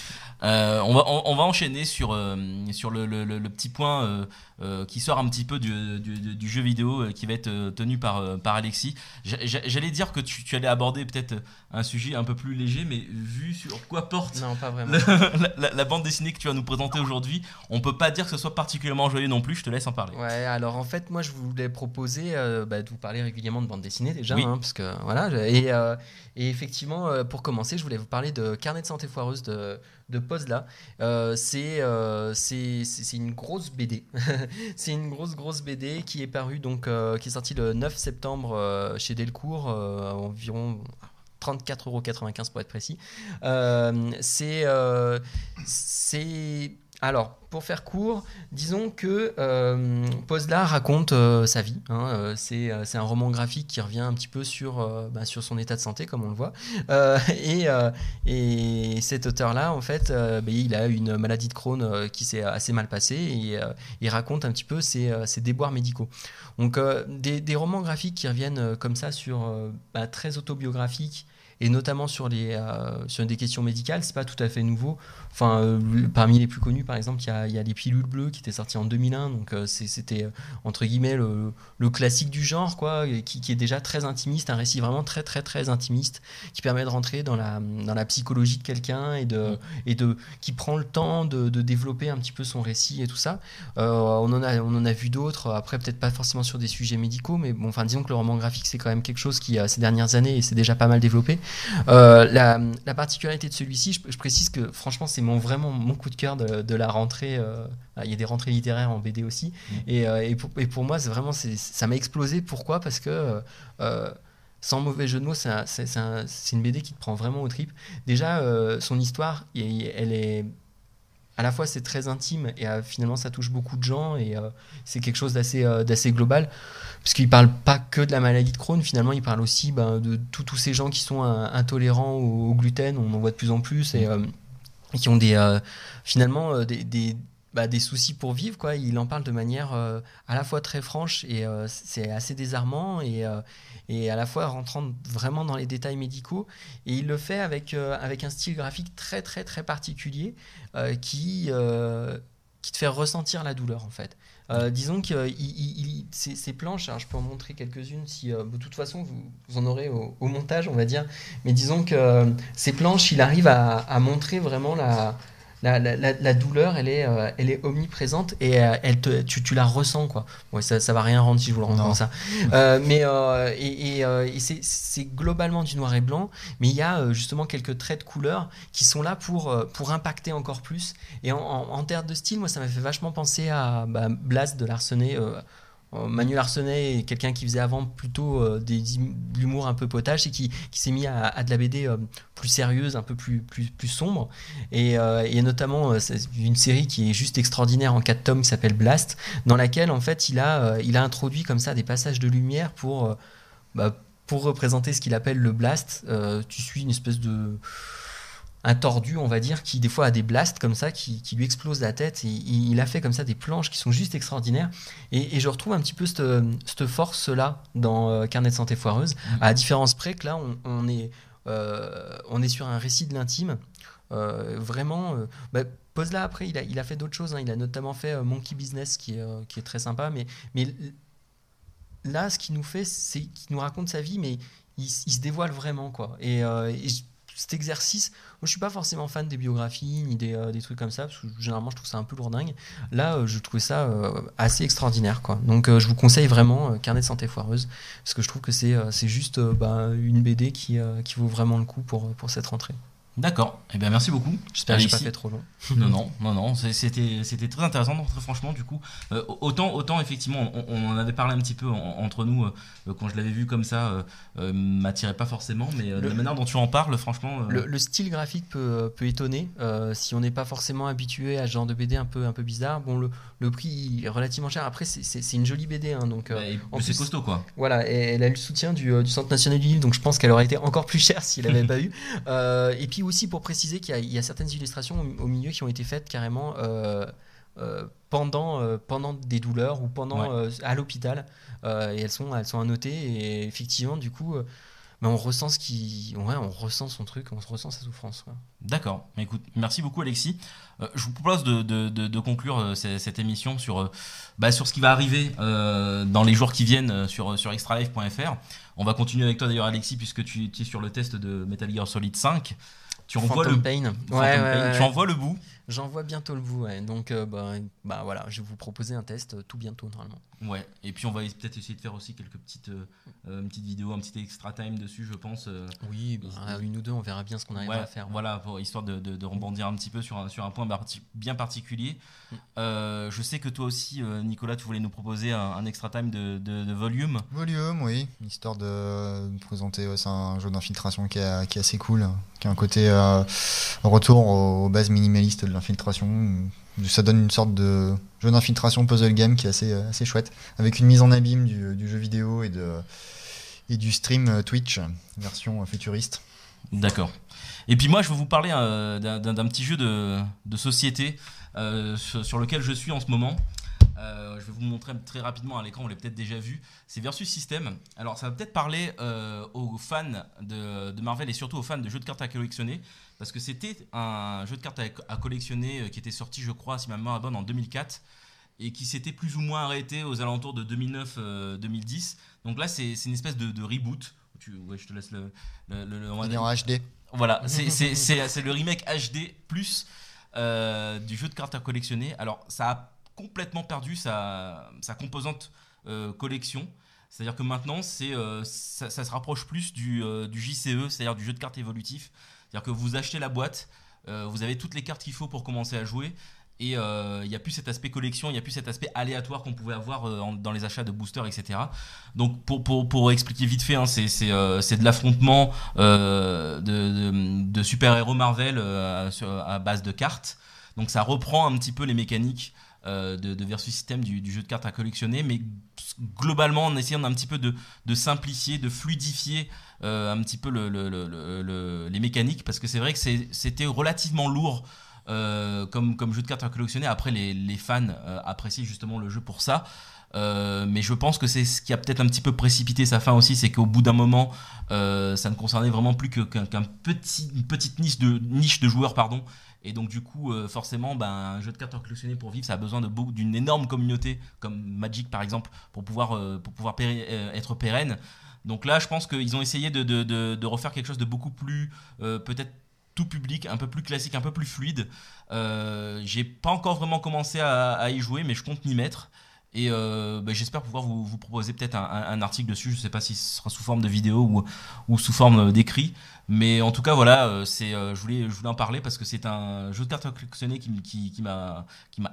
S1: Euh, on, va, on, on va enchaîner sur, euh, sur le, le- le- le petit point euh, qui sort un petit peu du, du- du- du jeu vidéo qui va être tenu par, par Alexis. J'a- j'a- J'allais dire que tu, tu allais aborder peut-être un sujet un peu plus léger, mais vu sur quoi porte
S3: Non, pas vraiment.
S1: le- (laughs) la, la- la bande dessinée que tu vas nous présenter aujourd'hui, on peut pas dire que ce soit particulièrement joyeux non plus. Je te laisse en parler.
S3: Ouais, alors en fait, moi je voulais proposer bah, de vous parler régulièrement de bande dessinée déjà,
S1: Oui.
S3: hein, parce que voilà. Et, et effectivement, pour commencer, je voulais vous parler de Carnet de santé foireuse de, de Pozla. Euh, c'est euh, c'est une grosse BD. (laughs) c'est une grosse grosse BD qui est parue donc euh, qui est sortie le 9 septembre euh, chez Delcourt euh, à environ 34,95€ pour être précis. Euh, euh, c'est alors pour faire court, disons que euh, Pozla raconte euh, sa vie. hein, euh, c'est euh, c'est un roman graphique qui revient un petit peu sur bah, son état de santé comme on le voit. (laughs) Et, et cet auteur-là, en fait, bah, il a une maladie de Crohn qui s'est assez mal passée et il raconte un petit peu ses, déboires médicaux. Donc, des, romans graphiques qui reviennent comme ça sur bah, très autobiographiques et notamment sur, sur des questions médicales, c'est pas tout à fait nouveau. Enfin, euh, parmi les plus connus, par exemple, il y y a Les Pilules Bleues qui était sorti en 2001, donc euh, c'était euh, entre guillemets le, classique du genre, quoi, qui, est déjà très intimiste, un récit vraiment très très très intimiste, qui permet de rentrer dans la, dans la psychologie de quelqu'un et, de, et de, qui prend le temps de, développer un petit peu son récit et tout ça. On, en a, on en a vu d'autres, après peut-être pas forcément sur des sujets médicaux, mais bon, enfin disons que le roman graphique c'est quand même quelque chose qui, ces dernières années, et c'est déjà pas mal développé. La, la particularité de celui-ci, je précise que franchement c'est mon, vraiment mon coup de cœur de, de la rentrée. euh, il y a des rentrées littéraires en BD aussi, et, euh, et, pour, et pour moi c'est vraiment ça m'a explosé. Pourquoi? Parce que euh, sans mauvais jeu de mots, c'est un- une BD qui te prend vraiment au trip. Déjà, euh, son histoire, elle est à la fois c'est très intime et euh, finalement ça touche beaucoup de gens et euh, c'est quelque chose d'assez d'assez global parce qu'il parle pas que de la maladie de Crohn finalement il parle aussi ben, de tous tous ces gens qui sont intolérants au, au gluten on en voit de plus en plus et, euh, qui ont des euh, finalement euh, des, bah, des soucis pour vivre quoi il en parle de manière euh, à la fois très franche et c'est assez désarmant et et à la fois rentrant vraiment dans les détails médicaux et il le fait avec avec un style graphique très très très particulier qui, qui te fait ressentir la douleur en fait. Euh, disons que il- ces, planches, je peux en montrer quelques-unes si euh, de toute façon vous, en aurez au, montage on va dire, mais disons que euh, ces planches il arrive à montrer vraiment la, la, la- douleur elle est, euh, elle est omniprésente et euh, elle te, tu, tu la ressens quoi. Ça, ça va rien rendre si je vous le rends comme ça. Euh, mais euh, et, et, et c'est- globalement du noir et blanc, mais il y a justement quelques traits de couleur qui sont là pour, pour impacter encore plus. Et en, en, de style, moi, ça m'a fait vachement penser à bah, Blast de Larsenet. Euh, euh, Manu Larsenet est quelqu'un qui faisait avant plutôt euh, de l'humour un peu potage et qui, qui s'est mis à, de la BD euh, plus sérieuse, un peu plus, plus, plus sombre. Et, et notamment une série qui est juste extraordinaire en quatre tomes qui s'appelle Blast, dans laquelle en fait il a, il a introduit comme ça des passages de lumière pour, bah, pour représenter ce qu'il appelle le blast. Tu suis une espèce de un tordu, on va dire, qui des fois a des blasts comme ça, qui, qui lui explosent la tête. Et il, a fait comme ça des planches qui sont juste extraordinaires. Et, et je retrouve un petit peu cette, force-là dans euh, Carnet de santé foireuse, à la différence près que là, on, on est, euh, on est sur un récit de l'intime. Euh, vraiment, bah, Pozla après, il a, il a fait d'autres choses. hein. Il a notamment fait Monkey Business, qui est, qui est très sympa. Mais, mais là, ce qu'il nous fait, c'est qu'il nous raconte sa vie, mais il, se dévoile vraiment, quoi. Et, et cet exercice, je suis pas forcément fan des biographies ni des, euh, des trucs comme ça, parce que généralement, je trouve ça un peu lourdingue. Là, euh, je trouvais ça euh, assez extraordinaire, quoi. Donc, je vous conseille vraiment Carnet de santé foireuse, parce que je trouve que c'est juste bah, une BD qui, qui vaut vraiment le coup pour, pour cette rentrée.
S1: D'accord. Eh bien, merci beaucoup.
S3: J'espère que j'ai pas fait trop long. (laughs)
S1: Non, non, (laughs) non, non, c'était c'était très intéressant, donc, très franchement, du coup. Euh, autant, autant, effectivement, on, on en avait parlé un petit peu en- entre nous, euh, quand je l'avais vu comme ça, euh, euh, m'attirait pas forcément, mais euh,
S3: Le-
S1: la manière dont tu en parles, franchement. euh,
S3: Le, le style graphique peut, peut étonner euh, si on n'est pas forcément habitué à ce genre de BD un peu, un peu bizarre. Bon, le, le prix est relativement cher. Après, c'est- c'est c'est une jolie BD, hein, donc euh,
S1: bah, et-
S3: en
S1: c'est costaud, quoi.
S3: voilà. Et elle a eu le soutien du, du Centre national du livre, donc je pense qu'elle aurait été encore plus (laughs) chère s'il n'avait pas eu. Euh, et puis aussi pour préciser qu'il y, a- il y a certaines illustrations au, au milieu qui ont été faites carrément. euh, euh, pendant, euh, pendant des douleurs ou pendant
S1: Ouais.
S3: euh, à l'hôpital Euh, et elles sont elles sont annotées et effectivement du coup mais on ressent ce qui ouais on ressent son truc on ressent sa souffrance.
S1: D'accord. Écoute, merci beaucoup Alexis. Je vous propose de, de- de- de conclure ce- cette émission sur, bah, sur ce qui va arriver dans les jours qui viennent sur, sur extralife.fr. On va continuer avec toi d'ailleurs Alexis puisque tu, tu es sur le test de Metal Gear Solid 5. Tu envoies
S3: Phantom
S1: le,
S3: Pain. Ouais, ouais,
S1: Pain.
S3: ouais,
S1: tu envoies le bout.
S3: J'en vois bientôt le bout, ouais. donc euh, bah, bah voilà, je vais vous proposer un test euh, tout bientôt normalement.
S1: Ouais, et puis on va peut-être essayer de faire aussi quelques petites, euh, euh, une petite vidéo, un petit extra time dessus, je pense. euh,
S3: Oui, bah,
S1: Et-
S3: une ou deux, on verra bien ce qu'on arrivera
S1: Ouais,
S3: à faire.
S1: Voilà, pour, histoire de, de- de rebondir un petit peu sur un, sur un point bien particulier.
S3: Mm.
S1: Euh, je sais que toi aussi, euh, Nicolas, tu voulais nous proposer un, un extra time de, de- de volume.
S2: Volume, oui, histoire de présenter. ouais, un jeu d'infiltration qui, est- qui est assez cool, qui a un côté euh, retour aux bases minimalistes de l'infiltration. Ça donne une sorte de jeu d'infiltration puzzle game qui est assez, euh, assez chouette, avec une mise en abîme du, jeu vidéo et, de, et du stream euh, Twitch, version euh, futuriste.
S1: D'accord. Et puis moi, je vais vous parler d'un petit jeu de, de société sur, lequel je suis en ce moment. Je vais vous montrer très rapidement à l'écran, vous l'avez peut-être déjà vu. C'est Versus System. Alors, ça va peut-être parler aux fans de Marvel et surtout aux fans de jeux de cartes à collectionner. Parce que c'était un jeu de cartes à, à collectionner euh, qui était sorti, je crois, si ma mémoire est bonne, en 2004 et qui s'était plus ou moins arrêté aux alentours de 2009-2010. Donc là, c'est une espèce de, de reboot. Tu, ouais, je te laisse le. le- le- le- on va
S2: Il est en HD.
S1: voilà, (laughs) c'est- le remake HD plus euh, du jeu de cartes à collectionner. Alors, ça a complètement perdu sa, sa composante euh, collection. C'est-à-dire que maintenant, c'est euh, ça, ça se rapproche plus du, euh, du JCE, c'est-à-dire du jeu de cartes évolutif. C'est-à-dire que vous achetez la boîte, euh, vous avez toutes les cartes qu'il faut pour commencer à jouer. Et euh, il n'y a plus cet aspect collection, il n'y a plus cet aspect aléatoire qu'on pouvait avoir euh, dans les achats de boosters, etc. Donc pour, pour, pour expliquer vite fait, hein, c'est c'est, c'est de l'affrontement de, de, super-héros Marvel à base de cartes. Donc ça reprend un petit peu les mécaniques de, versus système du, du jeu de cartes à collectionner, mais globalement en essayant un petit peu de simplifier, de fluidifier euh, un petit peu le- le- le- le- le- les mécaniques, parce que c'est vrai que c'était relativement lourd euh, comme, jeu de cartes à collectionner. Après, les, fans euh, apprécient justement le jeu pour ça. Mais je pense que c'est ce qui a peut-être un petit peu précipité sa fin aussi, c'est qu'au bout d'un moment, ça ne concernait vraiment plus qu'un petite niche de, joueurs, pardon. Et donc du coup, forcément, ben, un jeu de cartes à collectionner pour vivre, ça a besoin d'une énorme communauté, comme Magic par exemple, pour pouvoir, être pérenne. Donc là, je pense qu'ils ont essayé de, refaire quelque chose de beaucoup plus, euh, peut-être tout public, un peu plus classique, un peu plus fluide. Euh, J'ai pas encore vraiment commencé à, y jouer, mais je compte m'y mettre. Et euh, bah, j'espère pouvoir vous, proposer peut-être un, article dessus. Je sais pas si ce sera sous forme de vidéo ou, ou sous forme d'écrit. Mais en tout cas, voilà, je, voulais, en parler parce que c'est un jeu de cartes à collectionner qui, qui, qui m'a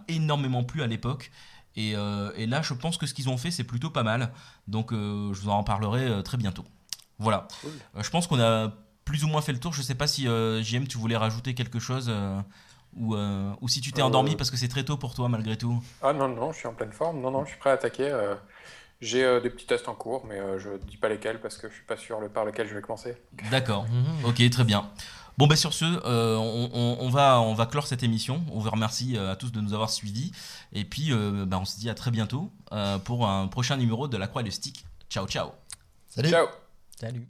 S1: énormément plu à l'époque. Et, euh, et là, je pense que ce qu'ils ont fait, c'est plutôt pas mal. Donc, euh, je vous en parlerai euh, très bientôt. Voilà.
S4: Cool.
S1: Euh, je pense qu'on a plus ou moins fait le tour. Je sais pas si euh, JM, tu voulais rajouter quelque chose euh, ou, euh, ou si tu t'es
S4: Euh,
S1: endormi parce que c'est très tôt pour toi malgré tout.
S4: Ah non, non, je suis en pleine forme. Non, non, je suis prêt à attaquer. euh, J'ai euh, des petits tests en cours, mais euh, je dis pas lesquels parce que je suis pas sûr le par lequel je vais commencer.
S1: D'accord. (laughs) Ok, très bien. Bon, ben sur ce, euh, on, on- on va, on va clore cette émission. On vous remercie euh, à tous de nous avoir suivis. Et puis, euh, ben, on se dit à très bientôt euh, pour un prochain numéro de La Croix et le Stick. Ciao, ciao.
S2: Salut
S4: Ciao!
S3: Salut.